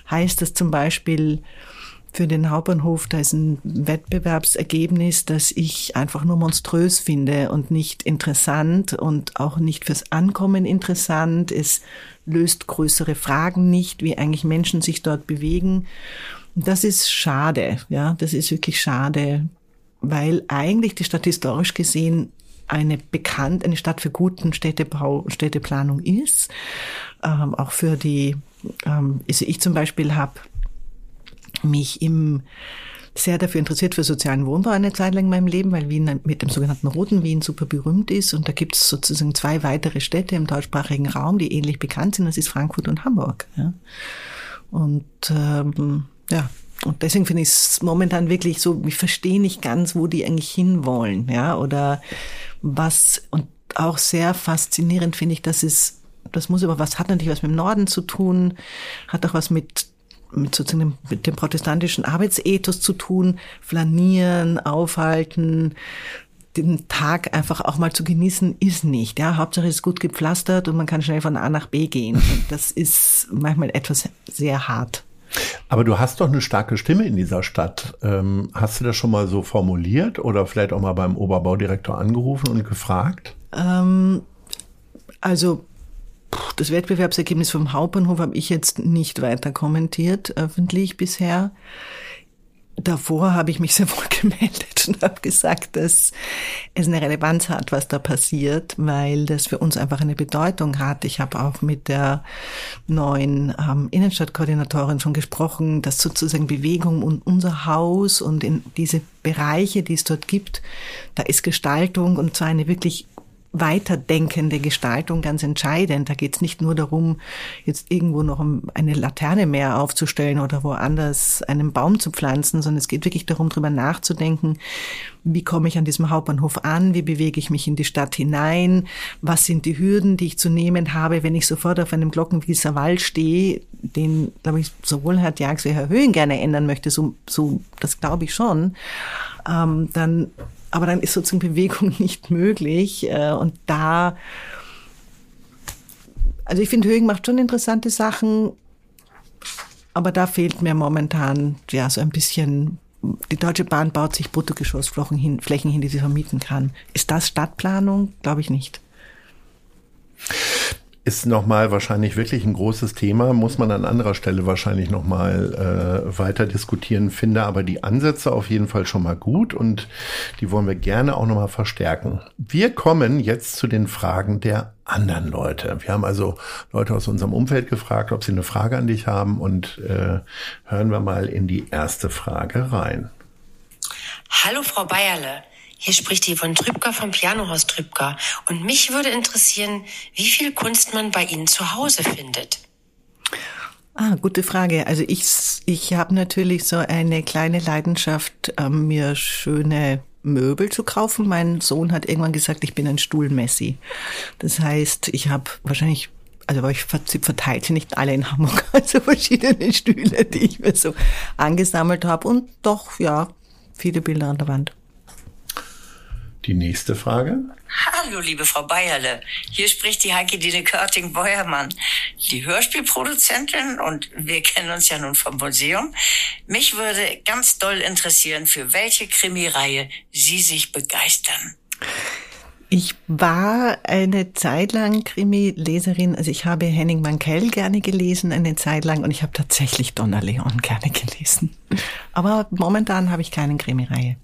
heißt das zum Beispiel für den Hauptbahnhof? Da ist ein Wettbewerbsergebnis, das ich einfach nur monströs finde und nicht interessant und auch nicht fürs Ankommen interessant. Es löst größere Fragen nicht, wie eigentlich Menschen sich dort bewegen. Das ist schade. Ja, das ist wirklich schade, weil eigentlich die Stadt historisch gesehen eine bekannt, eine Stadt für guten Städtebau, Städteplanung ist. Ähm, auch für die, ähm, also ich zum Beispiel habe mich im sehr dafür interessiert für sozialen Wohnbau eine Zeit lang in meinem Leben, weil Wien mit dem sogenannten Roten Wien super berühmt ist. Und da gibt es sozusagen zwei weitere Städte im deutschsprachigen Raum, die ähnlich bekannt sind. Das ist Frankfurt und Hamburg. Ja. Und ähm, ja, und deswegen finde ich es momentan wirklich so, ich verstehe nicht ganz, wo die eigentlich hinwollen, ja, oder was, und auch sehr faszinierend finde ich, dass es, das muss aber was, hat natürlich was mit dem Norden zu tun, hat auch was mit mit sozusagen mit dem protestantischen Arbeitsethos zu tun, flanieren, aufhalten, den Tag einfach auch mal zu genießen, ist nicht. Ja, Hauptsache es ist gut gepflastert und man kann schnell von A nach B gehen. Und das ist manchmal etwas sehr hart. Aber du hast doch eine starke Stimme in dieser Stadt. Ähm, hast du das schon mal so formuliert oder vielleicht auch mal beim Oberbaudirektor angerufen und gefragt? Ähm, also das Wettbewerbsergebnis vom Hauptbahnhof habe ich jetzt nicht weiter kommentiert öffentlich bisher. Davor habe ich mich sehr wohl gemeldet und habe gesagt, dass es eine Relevanz hat, was da passiert, weil das für uns einfach eine Bedeutung hat. Ich habe auch mit der neuen ähm, Innenstadtkoordinatorin schon gesprochen, dass sozusagen Bewegung und unser Haus und in diese Bereiche, die es dort gibt, da ist Gestaltung und zwar eine wirklich weiterdenkende Gestaltung ganz entscheidend. Da geht es nicht nur darum, jetzt irgendwo noch eine Laterne mehr aufzustellen oder woanders einen Baum zu pflanzen, sondern es geht wirklich darum, darüber nachzudenken, wie komme ich an diesem Hauptbahnhof an, wie bewege ich mich in die Stadt hinein, was sind die Hürden, die ich zu nehmen habe, wenn ich sofort auf einem Glockenwieser Wald stehe, den, glaube ich, sowohl Herr Diax wie Herr Höhen gerne ändern möchte, so, so das glaube ich schon, ähm, dann aber dann ist sozusagen Bewegung nicht möglich. Äh, und da, also ich finde, Högen macht schon interessante Sachen, aber da fehlt mir momentan ja so ein bisschen. Die Deutsche Bahn baut sich Bruttogeschossflächen hin, Flächen hin, die sie vermieten kann. Ist das Stadtplanung? Glaube ich nicht ist nochmal wahrscheinlich wirklich ein großes Thema, muss man an anderer Stelle wahrscheinlich nochmal äh, weiter diskutieren, finde aber die Ansätze auf jeden Fall schon mal gut und die wollen wir gerne auch nochmal verstärken. Wir kommen jetzt zu den Fragen der anderen Leute. Wir haben also Leute aus unserem Umfeld gefragt, ob sie eine Frage an dich haben und äh, hören wir mal in die erste Frage rein. Hallo Frau Bayerle. Hier spricht die von Trübker vom Pianohaus Trübker. Und mich würde interessieren, wie viel Kunst man bei Ihnen zu Hause findet. Ah, gute Frage. Also ich, ich habe natürlich so eine kleine Leidenschaft, ähm, mir schöne Möbel zu kaufen. Mein Sohn hat irgendwann gesagt, ich bin ein Stuhlmessi. Das heißt, ich habe wahrscheinlich also ich verteilte nicht alle in Hamburg, also verschiedene Stühle, die ich mir so angesammelt habe und doch, ja, viele Bilder an der Wand. Die nächste Frage. Hallo, liebe Frau Bayerle. Hier spricht die Heike Dine Körting-Beuermann, die Hörspielproduzentin und wir kennen uns ja nun vom Museum. Mich würde ganz doll interessieren, für welche Krimireihe Sie sich begeistern. Ich war eine Zeit lang Krimi-Leserin. Also ich habe Henning Mankell gerne gelesen eine Zeit lang und ich habe tatsächlich Donna Leon gerne gelesen. Aber momentan habe ich keine Krimireihe.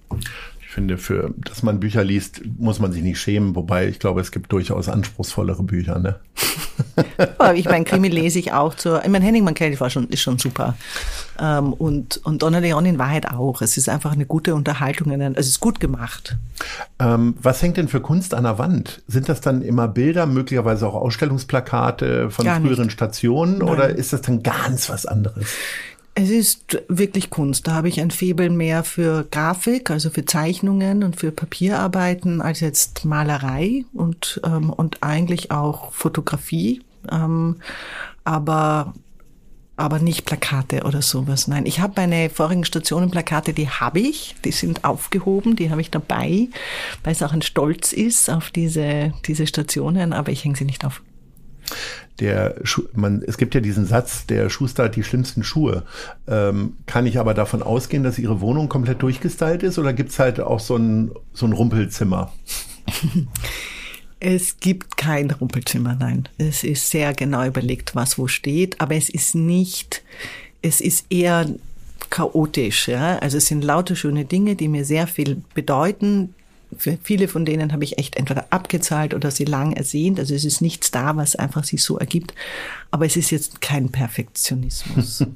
Ich finde, für, dass man Bücher liest, muss man sich nicht schämen, wobei ich glaube, es gibt durchaus anspruchsvollere Bücher, ne? Aber ich meine, Krimi lese ich auch zur, ich meine, Henning Mankell war schon, ist schon super. Ähm, und, und Donna Leon in Wahrheit auch. Es ist einfach eine gute Unterhaltung, also es ist gut gemacht. Ähm, was hängt denn für Kunst an der Wand? Sind das dann immer Bilder, möglicherweise auch Ausstellungsplakate von Gar früheren nicht. Stationen Nein. oder ist das dann ganz was anderes? Es ist wirklich Kunst. Da habe ich ein Febel mehr für Grafik, also für Zeichnungen und für Papierarbeiten, als jetzt Malerei und, ähm, und eigentlich auch Fotografie. Ähm, aber aber nicht Plakate oder sowas. Nein, ich habe meine vorigen Stationen Plakate, die habe ich, die sind aufgehoben, die habe ich dabei, weil es auch ein Stolz ist auf diese, diese Stationen, aber ich hänge sie nicht auf der man, es gibt ja diesen Satz, der Schuster hat die schlimmsten Schuhe. Ähm, kann ich aber davon ausgehen, dass Ihre Wohnung komplett durchgestylt ist oder gibt's halt auch so ein, so ein Rumpelzimmer? Es gibt kein Rumpelzimmer, nein. Es ist sehr genau überlegt, was wo steht, aber es ist nicht, es ist eher chaotisch. Ja? Also es sind lauter schöne Dinge, die mir sehr viel bedeuten, für viele von denen habe ich echt entweder abgezahlt oder sie lang ersehnt. Also es ist nichts da, was einfach sich so ergibt. Aber es ist jetzt kein Perfektionismus.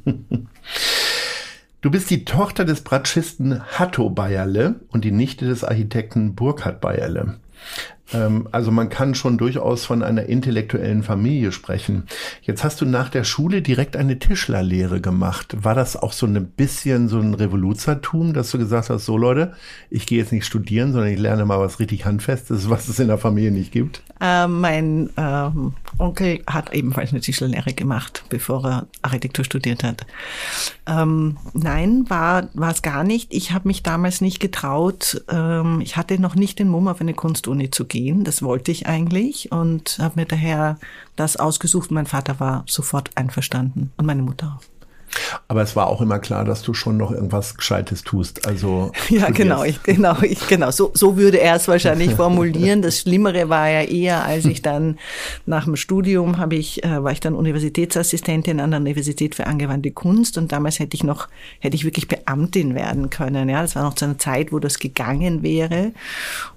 Du bist die Tochter des Bratschisten Hatto Bayerle und die Nichte des Architekten Burkhard Bayerle. Ähm, also man kann schon durchaus von einer intellektuellen Familie sprechen. Jetzt hast du nach der Schule direkt eine Tischlerlehre gemacht. War das auch so ein bisschen so ein Revoluzertum, dass du gesagt hast, so Leute, ich gehe jetzt nicht studieren, sondern ich lerne mal was richtig Handfestes, was es in der Familie nicht gibt? Äh, mein ähm, Onkel hat ebenfalls eine Tischlerlehre gemacht, bevor er Architektur studiert hat. Ähm, nein, war war es gar nicht. Ich habe mich damals nicht getraut. Ähm, ich hatte noch nicht den Mumm, auf eine Kunstuni zu gehen. Das wollte ich eigentlich und habe mir daher das ausgesucht. Mein Vater war sofort einverstanden und meine Mutter auch. Aber es war auch immer klar, dass du schon noch irgendwas Gescheites tust. Also ja, genau, ich, genau, ich, genau. So, so würde er es wahrscheinlich formulieren. Das Schlimmere war ja eher, als ich dann nach dem Studium habe ich, äh, war ich dann Universitätsassistentin an der Universität für angewandte Kunst und damals hätte ich noch, hätte ich wirklich Beamtin werden können. Ja, das war noch zu einer Zeit, wo das gegangen wäre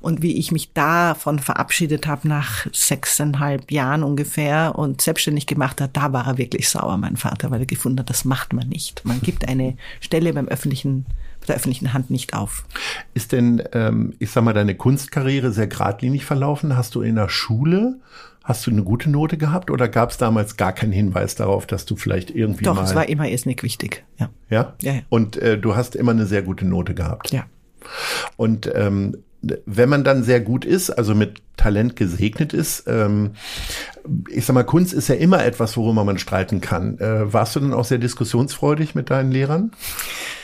und wie ich mich davon verabschiedet habe nach sechseinhalb Jahren ungefähr und selbstständig gemacht hat, da war er wirklich sauer, mein Vater, weil er gefunden hat, das macht macht man nicht. Man gibt eine Stelle beim öffentlichen der öffentlichen Hand nicht auf. Ist denn, ähm, ich sag mal, deine Kunstkarriere sehr geradlinig verlaufen? Hast du in der Schule Hast du eine gute Note gehabt oder gab es damals gar keinen Hinweis darauf, dass du vielleicht irgendwie Doch, mal... es war immer erst nicht wichtig, ja. Ja? Ja, ja. Und äh, du hast immer eine sehr gute Note gehabt? Ja. Und ähm, wenn man dann sehr gut ist, also mit Talent gesegnet ist, ähm, ich sag mal, Kunst ist ja immer etwas, worüber man streiten kann. Äh, warst du dann auch sehr diskussionsfreudig mit deinen Lehrern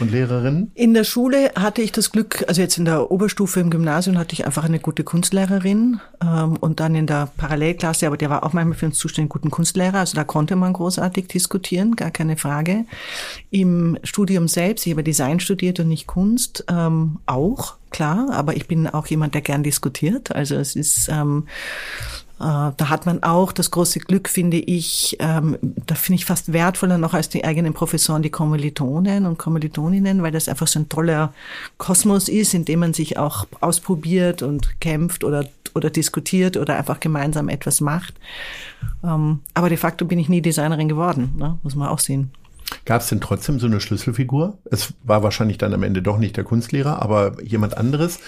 und Lehrerinnen? In der Schule hatte ich das Glück, also jetzt in der Oberstufe im Gymnasium hatte ich einfach eine gute Kunstlehrerin ähm, und dann in der Parallelklasse, aber der war auch manchmal für uns zuständig, guten Kunstlehrer, also da konnte man großartig diskutieren, gar keine Frage. Im Studium selbst, ich habe Design studiert und nicht Kunst, ähm, auch klar, aber ich bin auch jemand, der gern diskutiert. Also es ist ähm, äh, da hat man auch das große Glück, finde ich, ähm, da finde ich fast wertvoller noch als die eigenen Professoren, die Kommilitonen und Kommilitoninnen, weil das einfach so ein toller Kosmos ist, in dem man sich auch ausprobiert und kämpft oder, oder diskutiert oder einfach gemeinsam etwas macht. Ähm, aber de facto bin ich nie Designerin geworden, ne? muss man auch sehen. Gab es denn trotzdem so eine Schlüsselfigur? Es war wahrscheinlich dann am Ende doch nicht der Kunstlehrer, aber jemand anderes,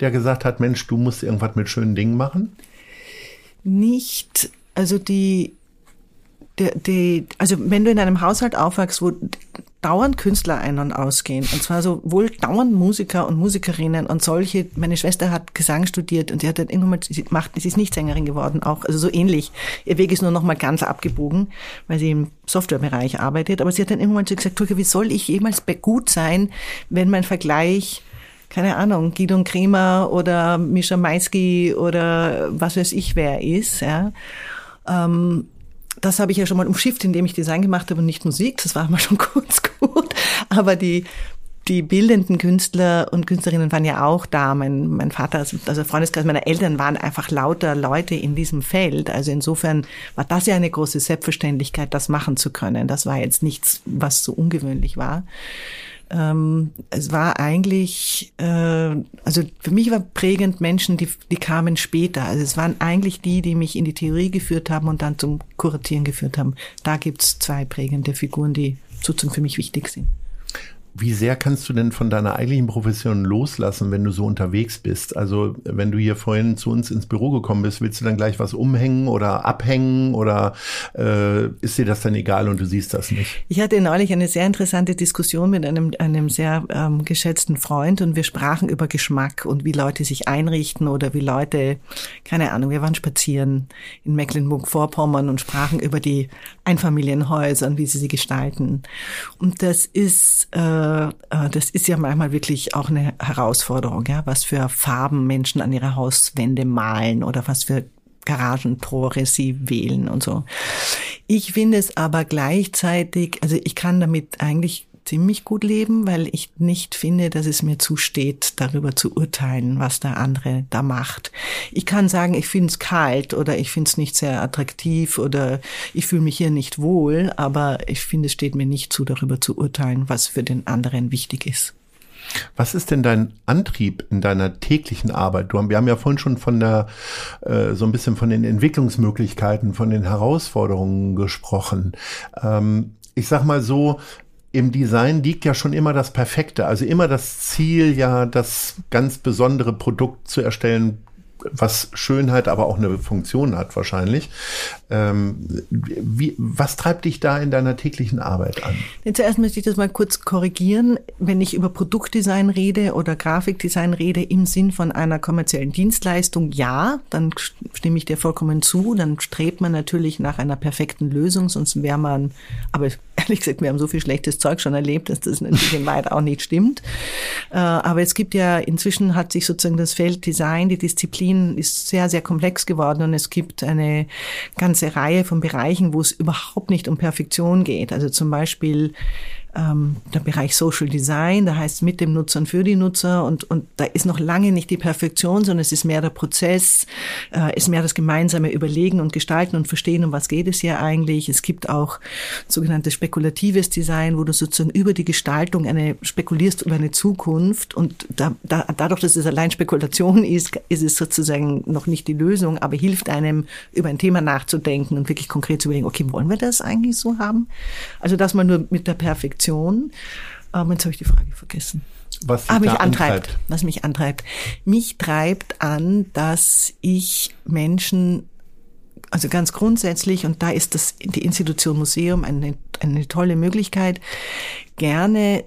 der gesagt hat, Mensch, du musst irgendwas mit schönen Dingen machen? Nicht, also die, die, die also wenn du in einem Haushalt aufwachst, wo dauernd Künstler ein- und ausgehen. Und zwar sowohl dauernd Musiker und Musikerinnen und solche. Meine Schwester hat Gesang studiert und sie hat dann irgendwann mal, sie macht, sie ist nicht Sängerin geworden, auch, also so ähnlich. Ihr Weg ist nur noch mal ganz abgebogen, weil sie im Softwarebereich arbeitet. Aber sie hat dann irgendwann so gesagt, wie soll ich jemals gut sein, wenn mein Vergleich keine Ahnung, Gidon Kremer oder Mischa Maisky oder was weiß ich wer ist, ja. Ähm, das habe ich ja schon mal umschifft, indem ich Design gemacht habe und nicht Musik. Das war mal schon kurz gut. Aber die, die bildenden Künstler und Künstlerinnen waren ja auch da. Mein, mein Vater, also Freundeskreis meiner Eltern waren einfach lauter Leute in diesem Feld. Also insofern war das ja eine große Selbstverständlichkeit, das machen zu können. Das war jetzt nichts, was so ungewöhnlich war. Ähm, es war eigentlich, äh, also für mich war prägend Menschen, die, die kamen später. Also es waren eigentlich die, die mich in die Theorie geführt haben und dann zum Kuratieren geführt haben. Da gibt's zwei prägende Figuren, die sozusagen für mich wichtig sind. Wie sehr kannst du denn von deiner eigentlichen Profession loslassen, wenn du so unterwegs bist? Also wenn du hier vorhin zu uns ins Büro gekommen bist, willst du dann gleich was umhängen oder abhängen oder äh, ist dir das dann egal und du siehst das nicht? Ich hatte neulich eine sehr interessante Diskussion mit einem, einem sehr ähm, geschätzten Freund und wir sprachen über Geschmack und wie Leute sich einrichten oder wie Leute, keine Ahnung, wir waren spazieren in Mecklenburg-Vorpommern und sprachen über die Einfamilienhäuser und wie sie sie gestalten. Und das ist äh, äh, das ist ja manchmal wirklich auch eine Herausforderung, ja, was für Farben Menschen an ihre Hauswände malen oder was für Garagentore sie wählen und so. Ich finde es aber gleichzeitig, also ich kann damit eigentlich ziemlich gut leben, weil ich nicht finde, dass es mir zusteht, darüber zu urteilen, was der andere da macht. Ich kann sagen, ich finde es kalt oder ich finde es nicht sehr attraktiv oder ich fühle mich hier nicht wohl, aber ich finde, es steht mir nicht zu, darüber zu urteilen, was für den anderen wichtig ist. Was ist denn dein Antrieb in deiner täglichen Arbeit? Du, wir haben ja vorhin schon von der, äh, so ein bisschen von den Entwicklungsmöglichkeiten, von den Herausforderungen gesprochen. Ähm, ich sag mal so, im Design liegt ja schon immer das Perfekte, also immer das Ziel, ja, das ganz besondere Produkt zu erstellen, was Schönheit, aber auch eine Funktion hat wahrscheinlich. Ähm, wie, was treibt dich da in deiner täglichen Arbeit an? Zuerst möchte ich das mal kurz korrigieren. Wenn ich über Produktdesign rede oder Grafikdesign rede im Sinn von einer kommerziellen Dienstleistung, ja, dann stimme ich dir vollkommen zu. Dann strebt man natürlich nach einer perfekten Lösung, sonst wäre man, aber ehrlich gesagt, wir haben so viel schlechtes Zeug schon erlebt, dass das natürlich in Wahrheit auch nicht stimmt. Äh, aber es gibt ja, inzwischen hat sich sozusagen das Feld Design, die Disziplin ist sehr, sehr komplex geworden und es gibt eine ganze Reihe von Bereichen, wo es überhaupt nicht um Perfektion geht. Also zum Beispiel ähm, der Bereich Social Design, da heißt mit dem Nutzer und für die Nutzer und, und da ist noch lange nicht die Perfektion, sondern es ist mehr der Prozess, äh, ist mehr das gemeinsame Überlegen und Gestalten und Verstehen, um was geht es hier eigentlich. Es gibt auch sogenanntes spekulatives Design, wo du sozusagen über die Gestaltung eine spekulierst über eine Zukunft und da, da, dadurch, dass es allein Spekulation ist, ist es sozusagen noch nicht die Lösung, aber hilft einem über ein Thema nachzudenken und wirklich konkret zu überlegen, okay, wollen wir das eigentlich so haben? Also, dass man nur mit der Perfektion Reflexion. Ähm, jetzt habe ich die Frage vergessen. Was ah, mich antreibt. antreibt. Was mich antreibt. Mich treibt an, dass ich Menschen also ganz grundsätzlich, und da ist das die Institution Museum eine, eine tolle Möglichkeit, gerne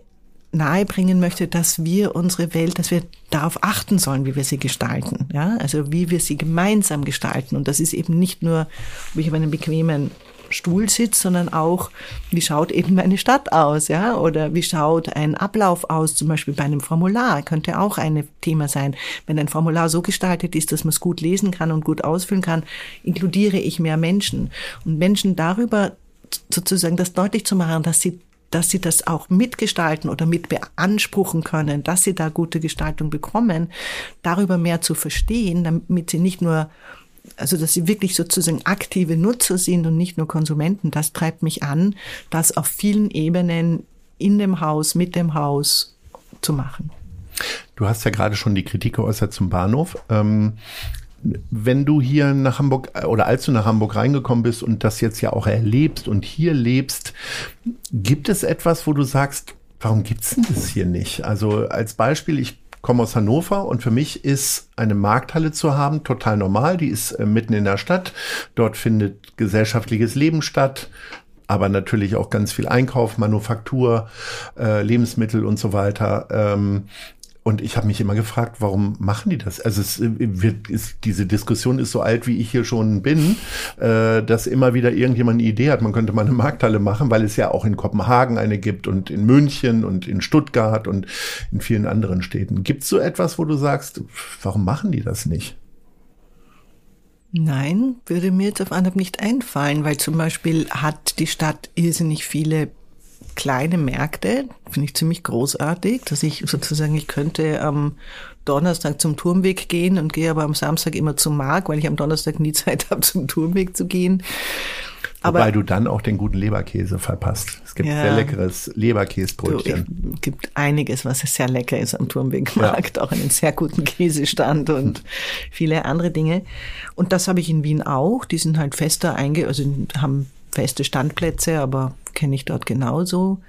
nahebringen möchte, dass wir unsere Welt, dass wir darauf achten sollen, wie wir sie gestalten. Ja, also wie wir sie gemeinsam gestalten. Und das ist eben nicht nur, ob ich auf einem bequemen Stuhl sitzt, sondern auch, wie schaut eben meine Stadt aus, ja, oder wie schaut ein Ablauf aus, zum Beispiel bei einem Formular, könnte auch ein Thema sein. Wenn ein Formular so gestaltet ist, dass man es gut lesen kann und gut ausfüllen kann, inkludiere ich mehr Menschen. Und Menschen darüber sozusagen das deutlich zu machen, dass sie dass sie das auch mitgestalten oder mit beanspruchen können, dass sie da gute Gestaltung bekommen, darüber mehr zu verstehen, damit sie nicht nur also dass sie wirklich sozusagen aktive Nutzer sind und nicht nur Konsumenten, das treibt mich an, das auf vielen Ebenen in dem Haus, mit dem Haus zu machen. Du hast ja gerade schon die Kritik geäußert zum Bahnhof. Ähm, wenn du hier nach Hamburg oder als du nach Hamburg reingekommen bist und das jetzt ja auch erlebst und hier lebst, gibt es etwas, wo du sagst, warum gibt's denn das hier nicht? Also als Beispiel, ich komme aus Hannover und für mich ist eine Markthalle zu haben total normal. Die ist äh, mitten in der Stadt. Dort findet gesellschaftliches Leben statt aber natürlich auch ganz viel Einkauf, Manufaktur, äh, Lebensmittel und so weiter. Ähm, und ich habe mich immer gefragt, warum machen die das? Also es wird, ist, diese Diskussion ist so alt, wie ich hier schon bin, äh, dass immer wieder irgendjemand eine Idee hat, man könnte mal eine Markthalle machen, weil es ja auch in Kopenhagen eine gibt und in München und in Stuttgart und in vielen anderen Städten. Gibt es so etwas, wo du sagst, warum machen die das nicht? Nein, würde mir jetzt auf Anhieb nicht einfallen, weil zum Beispiel hat die Stadt irrsinnig viele kleine Märkte, finde ich ziemlich großartig, dass ich sozusagen, ich könnte am Donnerstag zum Turmweg gehen und gehe aber am Samstag immer zum Markt, weil ich am Donnerstag nie Zeit habe, zum Turmweg zu gehen. Aber Wobei du dann auch den guten Leberkäse verpasst. Es gibt ja, sehr leckeres Leberkäsbrötchen. Es gibt einiges, was sehr lecker ist am Turmwegmarkt, ja. auch einen sehr guten Käsestand und viele andere Dinge. Und das habe ich in Wien auch. Die sind halt fester einge, also haben feste Standplätze, aber kenne ich dort genauso.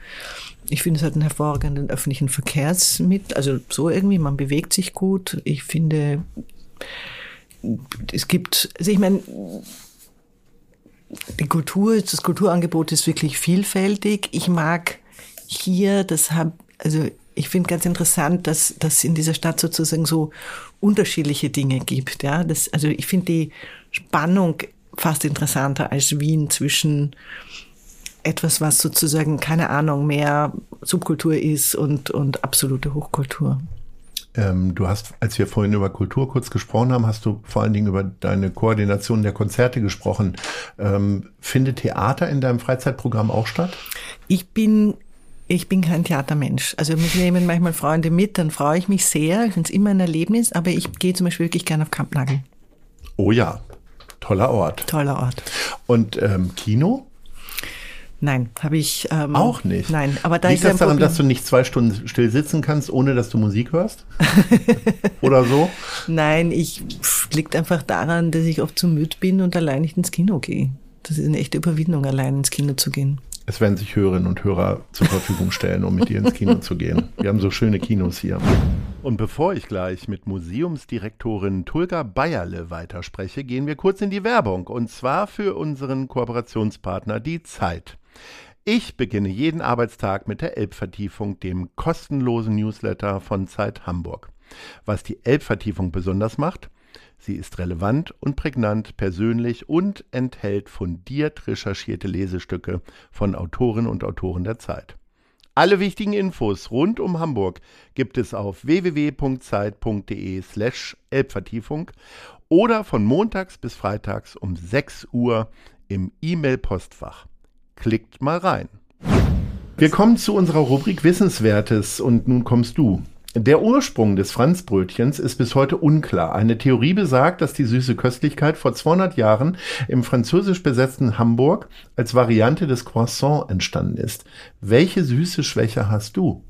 Ich finde, es hat einen hervorragenden öffentlichen Verkehrsmittel, also so irgendwie, man bewegt sich gut. Ich finde, es gibt, also ich meine, die Kultur, das Kulturangebot ist wirklich vielfältig. Ich mag hier, das hab, also ich finde ganz interessant, dass dass in dieser Stadt sozusagen so unterschiedliche Dinge gibt. Ja, das, also ich finde die Spannung fast interessanter als Wien zwischen etwas, was sozusagen keine Ahnung mehr Subkultur ist und und absolute Hochkultur. Ähm, du hast, als wir vorhin über Kultur kurz gesprochen haben, hast du vor allen Dingen über deine Koordination der Konzerte gesprochen. Ähm, findet Theater in deinem Freizeitprogramm auch statt? Ich bin ich bin kein Theatermensch. Also mich nehmen manchmal Freunde mit, dann freue ich mich sehr. Ich finde es immer ein Erlebnis, aber ich gehe zum Beispiel wirklich gerne auf Kampnagel. Oh ja, toller Ort. Toller Ort. Und ähm, Kino? Nein, habe ich ähm, auch nicht. Nein, aber da liegt das daran, dass du nicht zwei Stunden still sitzen kannst, ohne dass du Musik hörst? Oder so? Nein, ich liegt einfach daran, dass ich oft zu müde bin und allein nicht ins Kino gehe. Das ist eine echte Überwindung, allein ins Kino zu gehen. Es werden sich Hörerinnen und Hörer zur Verfügung stellen, um mit dir ins Kino zu gehen. Wir haben so schöne Kinos hier. Und bevor ich gleich mit Museumsdirektorin Tulga Bayerle weiterspreche, gehen wir kurz in die Werbung. Und zwar für unseren Kooperationspartner Die Zeit. Ich beginne jeden Arbeitstag mit der Elbvertiefung, dem kostenlosen Newsletter von Zeit Hamburg. Was die Elbvertiefung besonders macht, sie ist relevant und prägnant, persönlich und enthält fundiert recherchierte Lesestücke von Autorinnen und Autoren der Zeit. Alle wichtigen Infos rund um Hamburg gibt es auf www.zeit.de slash Elbvertiefung oder von montags bis freitags um 6 Uhr im E-Mail-Postfach. Klickt mal rein. Wir kommen zu unserer Rubrik Wissenswertes und nun kommst du. Der Ursprung des Franzbrötchens ist bis heute unklar. Eine Theorie besagt, dass die süße Köstlichkeit vor 200 Jahren im französisch besetzten Hamburg als Variante des Croissant entstanden ist. Welche süße Schwäche hast du?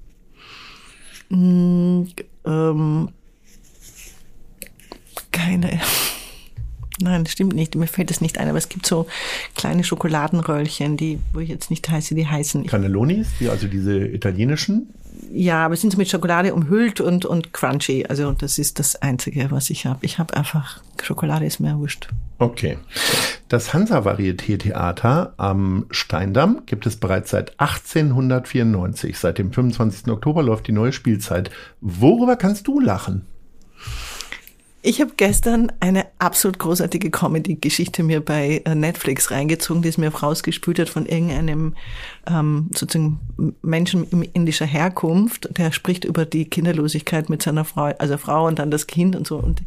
Mm, ähm, keine. Nein, stimmt nicht. Mir fällt es nicht ein, aber es gibt so kleine Schokoladenröllchen, die, wo ich jetzt nicht heiße, die heißen. Cannellonis, die, also diese italienischen? Ja, aber sind so mit Schokolade umhüllt und, und crunchy. Also das ist das Einzige, was ich habe. Ich habe einfach, Schokolade ist mir wurscht. Okay. Das Hansa-Varieté-Theater am Steindamm gibt es bereits seit 1894. Seit dem 25. Oktober läuft die neue Spielzeit. Worüber kannst du lachen? Ich habe gestern eine absolut großartige Comedy-Geschichte mir bei äh, Netflix reingezogen, die es mir rausgespült hat von irgendeinem ähm, sozusagen Menschen indischer Herkunft, der spricht über die Kinderlosigkeit mit seiner Frau, also Frau und dann das Kind und so. Und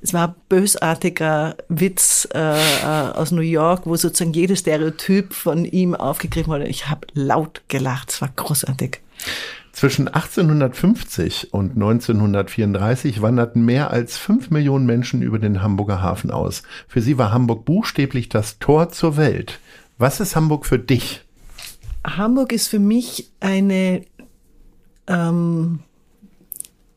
es war bösartiger Witz äh, äh, aus New York, wo sozusagen jedes Stereotyp von ihm aufgegriffen wurde. Ich habe laut gelacht, es war großartig. Zwischen 1850 und 1934 wanderten mehr als fünf Millionen Menschen über den Hamburger Hafen aus. Für sie war Hamburg buchstäblich das Tor zur Welt. Was ist Hamburg für dich? Hamburg ist für mich eine, ähm,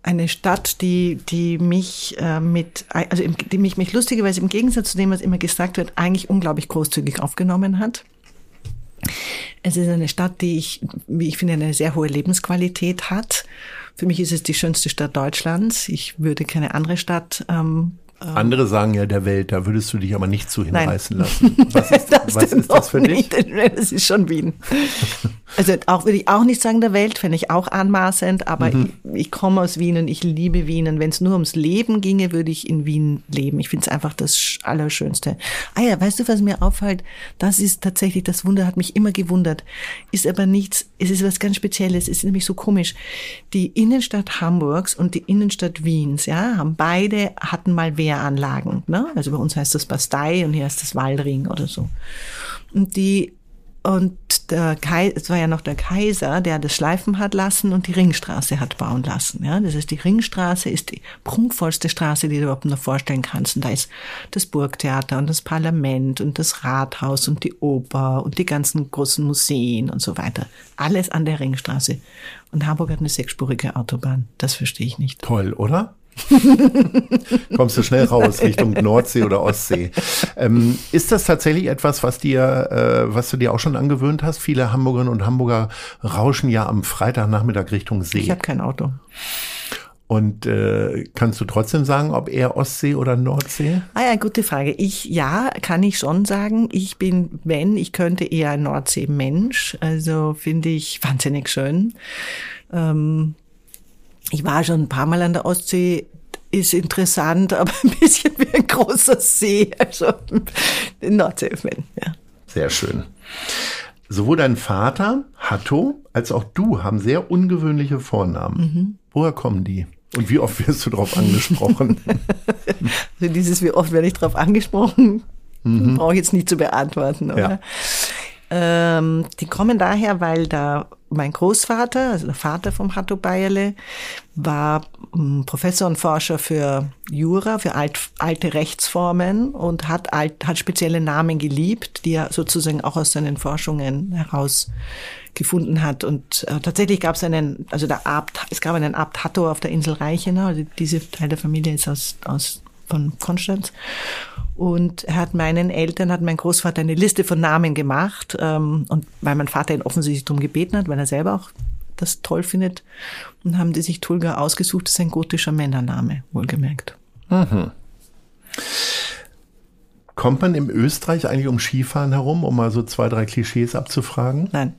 eine Stadt, die, die mich äh, mit, also die mich, mich lustigerweise im Gegensatz zu dem, was immer gesagt wird, eigentlich unglaublich großzügig aufgenommen hat. Es ist eine Stadt, die ich, wie ich finde, eine sehr hohe Lebensqualität hat. Für mich ist es die schönste Stadt Deutschlands. Ich würde keine andere Stadt ähm. Andere sagen ja der Welt, da würdest du dich aber nicht zu hinreißen Nein. lassen. Was ist das, was ist das für nicht. dich? Das ist schon Wien. Also auch würde ich auch nicht sagen der Welt, fände ich auch anmaßend, aber mhm. ich, ich, komme aus Wien und ich liebe Wien. Und wenn es nur ums Leben ginge, würde ich in Wien leben. Ich finde es einfach das Allerschönste. Ah ja, weißt du, was mir auffällt? Das ist tatsächlich, das Wunder hat mich immer gewundert. Ist aber nichts, es ist was ganz Spezielles. Es ist nämlich so komisch. Die Innenstadt Hamburgs und die Innenstadt Wiens, ja, haben beide, hatten mal Wert Wehranlagen. Ne? Also bei uns heißt das Bastei und hier heißt das Waldring oder so. Und die Und der Kai, es war ja noch der Kaiser, der das schleifen hat lassen und die Ringstraße hat bauen lassen. Ja, das heißt, die Ringstraße ist die prunkvollste Straße, die du überhaupt noch vorstellen kannst. Und da ist das Burgtheater und das Parlament und das Rathaus und die Oper und die ganzen großen Museen und so weiter. Alles an der Ringstraße. Und Hamburg hat eine sechsspurige Autobahn. Das verstehe ich nicht. Toll, oder? Kommst du schnell raus Richtung Nordsee oder Ostsee. Ähm, ist das tatsächlich etwas, was dir, äh, was du dir auch schon angewöhnt hast? Viele Hamburgerinnen und Hamburger rauschen ja am Freitagnachmittag Richtung See. Ich habe kein Auto. Und äh, kannst du trotzdem sagen, ob eher Ostsee oder Nordsee? Ah ja, gute Frage. Ich ja, kann ich schon sagen. Ich bin, wenn, ich könnte eher ein Nordsee-Mensch. Also finde ich wahnsinnig schön. Ähm, ich war schon ein paar Mal an der Ostsee, ist interessant, aber ein bisschen wie ein großer See. Also Nordsee-Fan, ja. Sehr schön. Sowohl dein Vater, Hatto, als auch du haben sehr ungewöhnliche Vornamen. Mhm. Woher kommen die? Und wie oft wirst du darauf angesprochen? also dieses, wie oft werde ich darauf angesprochen, mhm. brauche ich jetzt nicht zu beantworten, oder? Ja. Ähm, die kommen daher, weil da mein Großvater, also der Vater vom Hatto Bayerle, war ähm, Professor und Forscher für Jura, für alt, alte Rechtsformen und hat, alt, hat spezielle Namen geliebt, die er sozusagen auch aus seinen Forschungen heraus gefunden hat. Und äh, tatsächlich gab es einen, also der Abt, es gab einen Abt Hatto auf der Insel Reichenau, also diese Teil der Familie ist aus, aus von Konstanz. Und er hat meinen Eltern, hat mein Großvater eine Liste von Namen gemacht. Ähm, und weil mein Vater ihn offensichtlich darum gebeten hat, weil er selber auch das toll findet. Und haben die sich Tulga ausgesucht. Das ist ein gotischer Männername, wohlgemerkt. Mhm. Kommt man im Österreich eigentlich um Skifahren herum, um mal so zwei, drei Klischees abzufragen? Nein.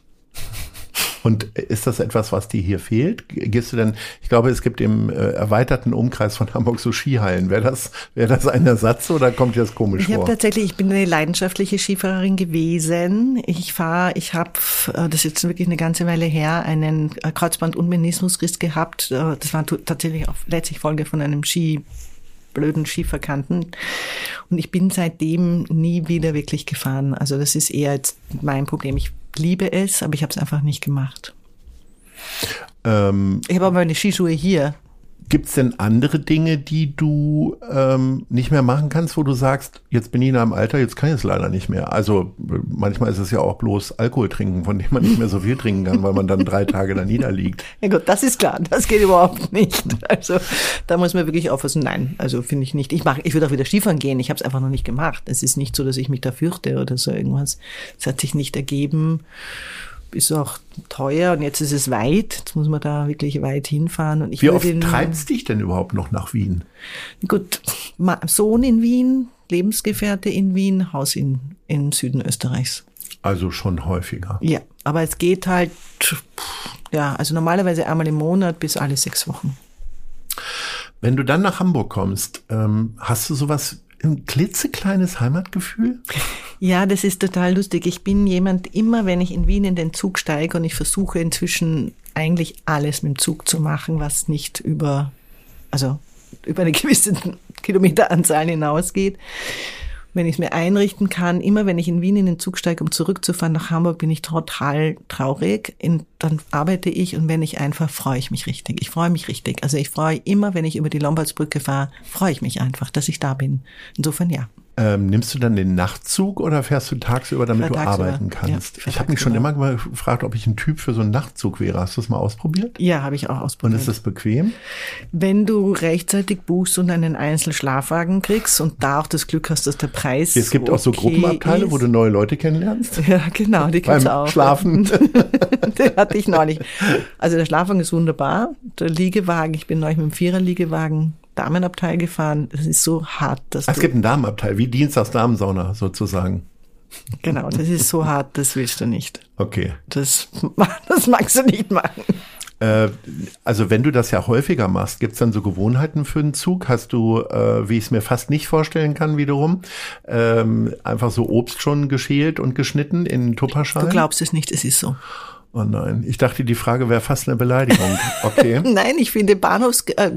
Und ist das etwas, was dir hier fehlt? Gehst du denn, ich glaube, es gibt im äh, erweiterten Umkreis von Hamburg so Skihallen. Wäre das, wäre das ein Ersatz oder kommt dir das komisch ich vor? Ich habe tatsächlich, ich bin eine leidenschaftliche Skifahrerin gewesen. Ich fahre, ich habe, äh, das ist jetzt wirklich eine ganze Weile her, einen Kreuzband- und Menismusriss gehabt. Äh, das war tatsächlich auch letztlich Folge von einem Ski blöden Schieferkanten. Und ich bin seitdem nie wieder wirklich gefahren. Also das ist eher jetzt mein Problem. Ich liebe es, aber ich habe es einfach nicht gemacht. Ähm, ich habe aber meine Skischuhe hier. Gibt es denn andere Dinge, die du ähm, nicht mehr machen kannst, wo du sagst, jetzt bin ich in einem Alter, jetzt kann ich es leider nicht mehr? Also manchmal ist es ja auch bloß Alkohol trinken, von dem man nicht mehr so viel trinken kann, weil man dann drei Tage da niederliegt. Ja gut, das ist klar, das geht überhaupt nicht. Also da muss man wirklich aufpassen. Nein, also finde ich nicht. Ich mache, ich würde auch wieder Skifahren gehen. Ich habe es einfach noch nicht gemacht. Es ist nicht so, dass ich mich da fürchte oder so irgendwas. Es hat sich nicht ergeben ist auch teuer und jetzt ist es weit. Jetzt muss man da wirklich weit hinfahren. Und ich Wie oft treibst dich denn überhaupt noch nach Wien? Gut, Sohn in Wien, Lebensgefährte in Wien, Haus in, in Süden Österreichs. Also schon häufiger. Ja, aber es geht halt, ja, also normalerweise einmal im Monat bis alle sechs Wochen. Wenn du dann nach Hamburg kommst, ähm, hast du sowas ein klitzekleines Heimatgefühl? Ja, das ist total lustig. Ich bin jemand, immer wenn ich in Wien in den Zug steige und ich versuche inzwischen eigentlich alles mit dem Zug zu machen, was nicht über, also über eine gewisse Kilometeranzahl hinausgeht wenn ich es mir einrichten kann, immer wenn ich in Wien in den Zug steige, um zurückzufahren nach Hamburg, bin ich total traurig. In, dann arbeite ich und wenn ich einfach, freue ich mich richtig. Ich freue mich richtig. Also ich freue immer, wenn ich über die Lombardsbrücke fahre, freue ich mich einfach, dass ich da bin. Insofern ja. Ähm, nimmst du dann den Nachtzug oder fährst du tagsüber, damit du tagsüber. arbeiten kannst? Ja, ich habe mich schon immer gefragt, ob ich ein Typ für so einen Nachtzug wäre. Hast du es mal ausprobiert? Ja, habe ich auch ausprobiert. Und ist das bequem? Wenn du rechtzeitig buchst und einen Einzelschlafwagen kriegst und da auch das Glück hast, dass der Preis Es gibt okay auch so Gruppenabteile, ist. wo du neue Leute kennenlernst. Ja, genau, die gibt's Beim auch. Schlafen. Den hatte ich neulich. Also der Schlafwagen ist wunderbar. Der Liegewagen, ich bin neulich mit dem Vierer-Liegewagen Damenabteil gefahren. Das ist so hart. Dass es gibt einen Damenabteil, wie Dienstags Damensauna sozusagen. Genau, das ist so hart, das willst du nicht. Okay. Das, das magst du nicht machen. Äh, also wenn du das ja häufiger machst, gibt's dann so Gewohnheiten für einen Zug? Hast du, äh, wie ich es mir fast nicht vorstellen kann wiederum, ähm, einfach so Obst schon geschält und geschnitten in Tupperschalen? Du glaubst es nicht, es ist so. Oh nein, ich dachte, die Frage wäre fast eine Beleidigung. Okay. Nein, ich finde Bahnhofs, äh,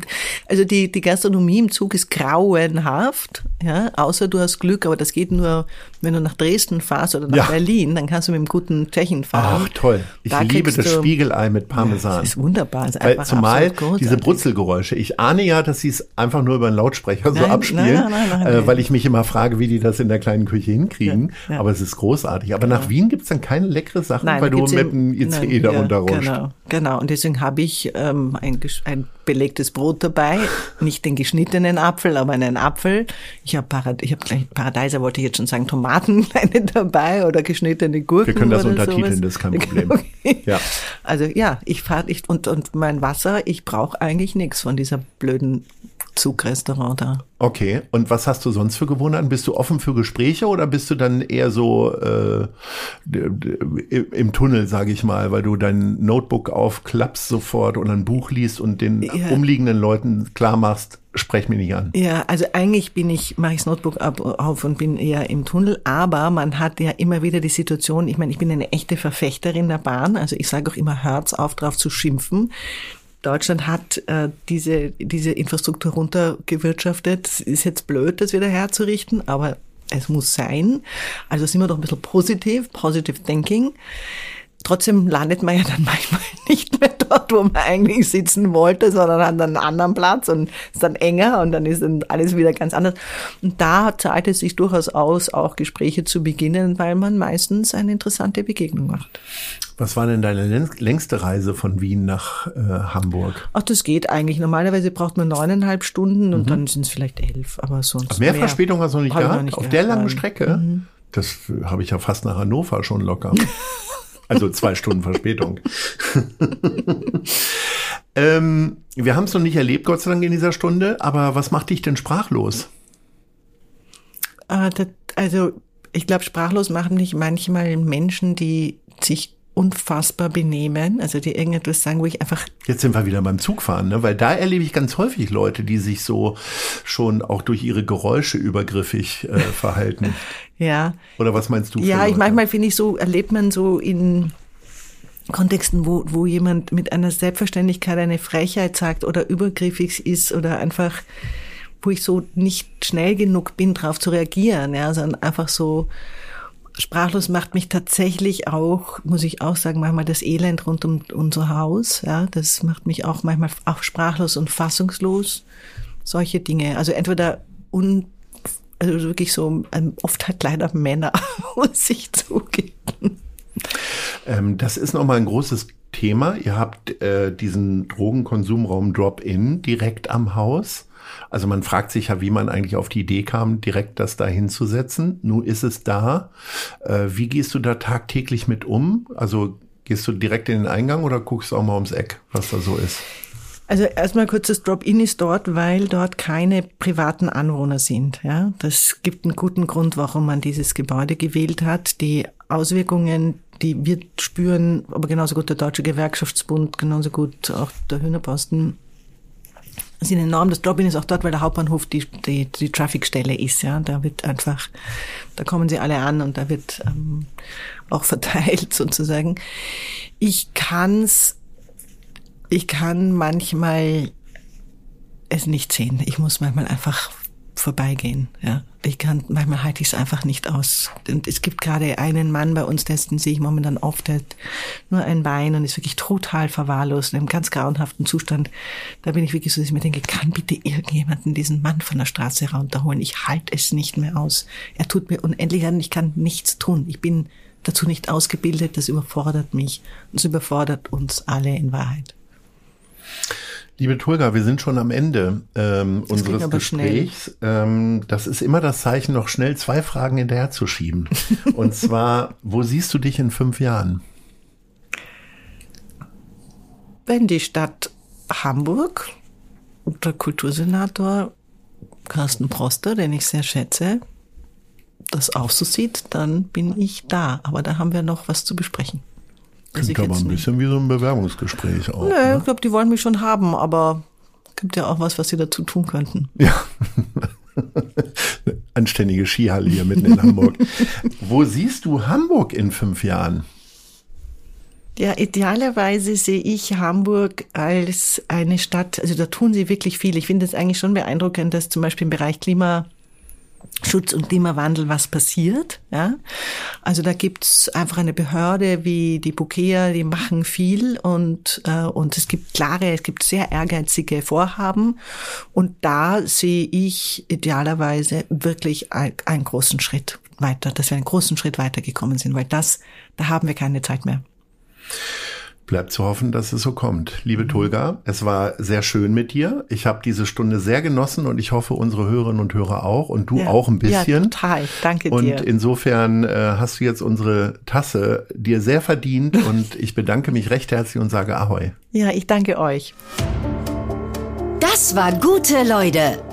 also die, die Gastronomie im Zug ist grauenhaft, ja, außer du hast Glück, aber das geht nur, wenn du nach Dresden fahrst oder nach Ja. Berlin, dann kannst du mit dem guten Tschechen fahren. Ach toll. Ich Da liebe das du- Spiegelei mit Parmesan. Das ist wunderbar. Das ist Weil zumal diese Brutzelgeräusche, ich ahne ja, dass sie es einfach nur über einen Lautsprecher so Nein, abspielen, nein, nein, äh, weil ich mich immer frage, wie die das in der kleinen Küche hinkriegen. Ja. Aber es ist großartig. Aber nach Wien gibt's dann keine leckere Sachen, weil du mit eben- ICE nein, da ja, runterrutscht. Genau, genau. Und deswegen habe ich ähm, ein, ein belegtes Brot dabei, nicht den geschnittenen Apfel, aber einen Apfel. Ich habe Parad ich habe gleich Paradeiser wollte ich jetzt schon sagen, Tomaten dabei oder geschnittene Gurken. Wir können das oder untertiteln, sowas. das ist kein Problem. Okay. Ja. Also ja, ich fahre ich und und mein Wasser, ich brauche eigentlich nichts von dieser blöden Zugrestaurant da. Okay, und was hast du sonst für Gewohnheiten? Bist du offen für Gespräche oder bist du dann eher so äh, d- im Tunnel, sage ich mal, weil du dein Notebook aufklappst sofort und ein Buch liest und den Ja. umliegenden Leuten klar machst, sprech mich nicht an. Ja, also eigentlich bin ich, mache ich das Notebook ab, auf und bin eher im Tunnel, aber man hat ja immer wieder die Situation, ich meine, ich bin eine echte Verfechterin der Bahn, also ich sage auch immer, hört's auf drauf zu schimpfen. Deutschland hat äh, diese, diese Infrastruktur runtergewirtschaftet. Es ist jetzt blöd, das wieder herzurichten, aber es muss sein. Also sind wir doch ein bisschen positiv, positive thinking. Trotzdem landet man ja dann manchmal nicht mehr dort, wo man eigentlich sitzen wollte, sondern an einem anderen Platz und ist dann enger und dann ist dann alles wieder ganz anders. Und da zahlt es sich durchaus aus, auch Gespräche zu beginnen, weil man meistens eine interessante Begegnung macht. Was war denn deine längst- längste Reise von Wien nach äh, Hamburg? Ach, das geht eigentlich. Normalerweise braucht man neuneinhalb Stunden und dann sind es vielleicht elf, aber sonst. Mehr, Verspätung hast du noch nicht noch gehabt? nicht Auf der langen. Strecke? Das äh, habe ich ja fast nach Hannover schon locker. also zwei Stunden Verspätung. ähm, wir haben es noch nicht erlebt, Gott sei Dank, in dieser Stunde. Aber was macht dich denn sprachlos? Äh, das, also ich glaube, sprachlos machen mich manchmal Menschen, die sich unfassbar benehmen, also die irgendetwas sagen, wo ich einfach Jetzt sind wir wieder beim Zugfahren, ne? weil da erlebe ich ganz häufig Leute, die sich so schon auch durch ihre Geräusche übergriffig äh, verhalten. ja Oder was meinst du? Ja, ich manchmal finde ich so, erlebt man so in Kontexten, wo, wo jemand mit einer Selbstverständlichkeit eine Frechheit sagt oder übergriffig ist oder einfach, wo ich so nicht schnell genug bin, darauf zu reagieren, ja, sondern einfach so sprachlos macht mich tatsächlich auch, muss ich auch sagen, manchmal das Elend rund um unser Haus, ja, das macht mich auch manchmal auch sprachlos und fassungslos. Solche Dinge. Also entweder un, also wirklich so, ähm, oft halt leider Männer, muss ich zugeben. Ähm, das ist nochmal ein großes Thema. Ihr habt äh, diesen Drogenkonsumraum Drop-In direkt am Haus. Also man fragt sich ja, wie man eigentlich auf die Idee kam, direkt das da hinzusetzen. Nun ist es da. Äh, wie gehst du da tagtäglich mit um? Also gehst du direkt in den Eingang oder guckst auch mal ums Eck, was da so ist? Also erstmal kurz, das Drop-In ist dort, weil dort keine privaten Anwohner sind. Ja, das gibt einen guten Grund, warum man dieses Gebäude gewählt hat. Die Auswirkungen, die wir spüren, aber genauso gut der Deutsche Gewerkschaftsbund, genauso gut auch der Hühnerposten, sind enorm. Das Drop-In ist auch dort, weil der Hauptbahnhof die, die, die Trafficstelle ist. Ja, da wird einfach, da kommen sie alle an und da wird ähm, auch verteilt sozusagen. Ich kann's ich kann manchmal es nicht sehen. Ich muss manchmal einfach vorbeigehen. Ja, ich kann manchmal halte ich es einfach nicht aus. Und es gibt gerade einen Mann bei uns, dessen sehe ich momentan oft, der hat nur ein Bein und ist wirklich total verwahrlost in einem ganz grauenhaften Zustand. Da bin ich wirklich so, dass ich mir denke, kann bitte irgendjemanden diesen Mann von der Straße runterholen? Ich halte es nicht mehr aus. Er tut mir unendlich an. Ich kann nichts tun. Ich bin dazu nicht ausgebildet. Das überfordert mich. Und es überfordert uns alle in Wahrheit. Liebe Tulga, wir sind schon am Ende ähm, Das unseres. Gesprächs. Ähm, das ist immer das Zeichen, noch schnell zwei Fragen hinterher zu schieben. Und zwar, wo siehst du dich in fünf Jahren? Wenn die Stadt Hamburg und der Kultursenator Carsten Proster, den ich sehr schätze, das auch so sieht, dann bin ich da. Aber da haben wir noch was zu besprechen. Klingt aber ein bisschen wie so ein Bewerbungsgespräch auch. Nö, Ne? ich glaube, die wollen mich schon haben, aber gibt ja auch was, was sie dazu tun könnten. Ja. Eine anständige Skihalle hier mitten in Hamburg. Wo siehst du Hamburg in fünf Jahren? Ja, idealerweise sehe ich Hamburg als eine Stadt, also da tun sie wirklich viel. Ich finde es eigentlich schon beeindruckend, dass zum Beispiel im Bereich Klima Schutz und Klimawandel was passiert. Ja? Also da gibt's einfach eine Behörde wie die Bukea, die machen viel und, äh, und es gibt klare, es gibt sehr ehrgeizige Vorhaben und da sehe ich idealerweise wirklich ein, einen großen Schritt weiter, dass wir einen großen Schritt weitergekommen sind, weil das, da haben wir keine Zeit mehr. Bleibt zu hoffen, dass es so kommt. Liebe Tulga, es war sehr schön mit dir. Ich habe diese Stunde sehr genossen und ich hoffe, unsere Hörerinnen und Hörer auch und du ja, auch ein bisschen. Ja, total. Danke und dir. Und insofern äh, hast du jetzt unsere Tasse dir sehr verdient und ich bedanke mich recht herzlich und sage Ahoi. Ja, ich danke euch. Das war gute Leute.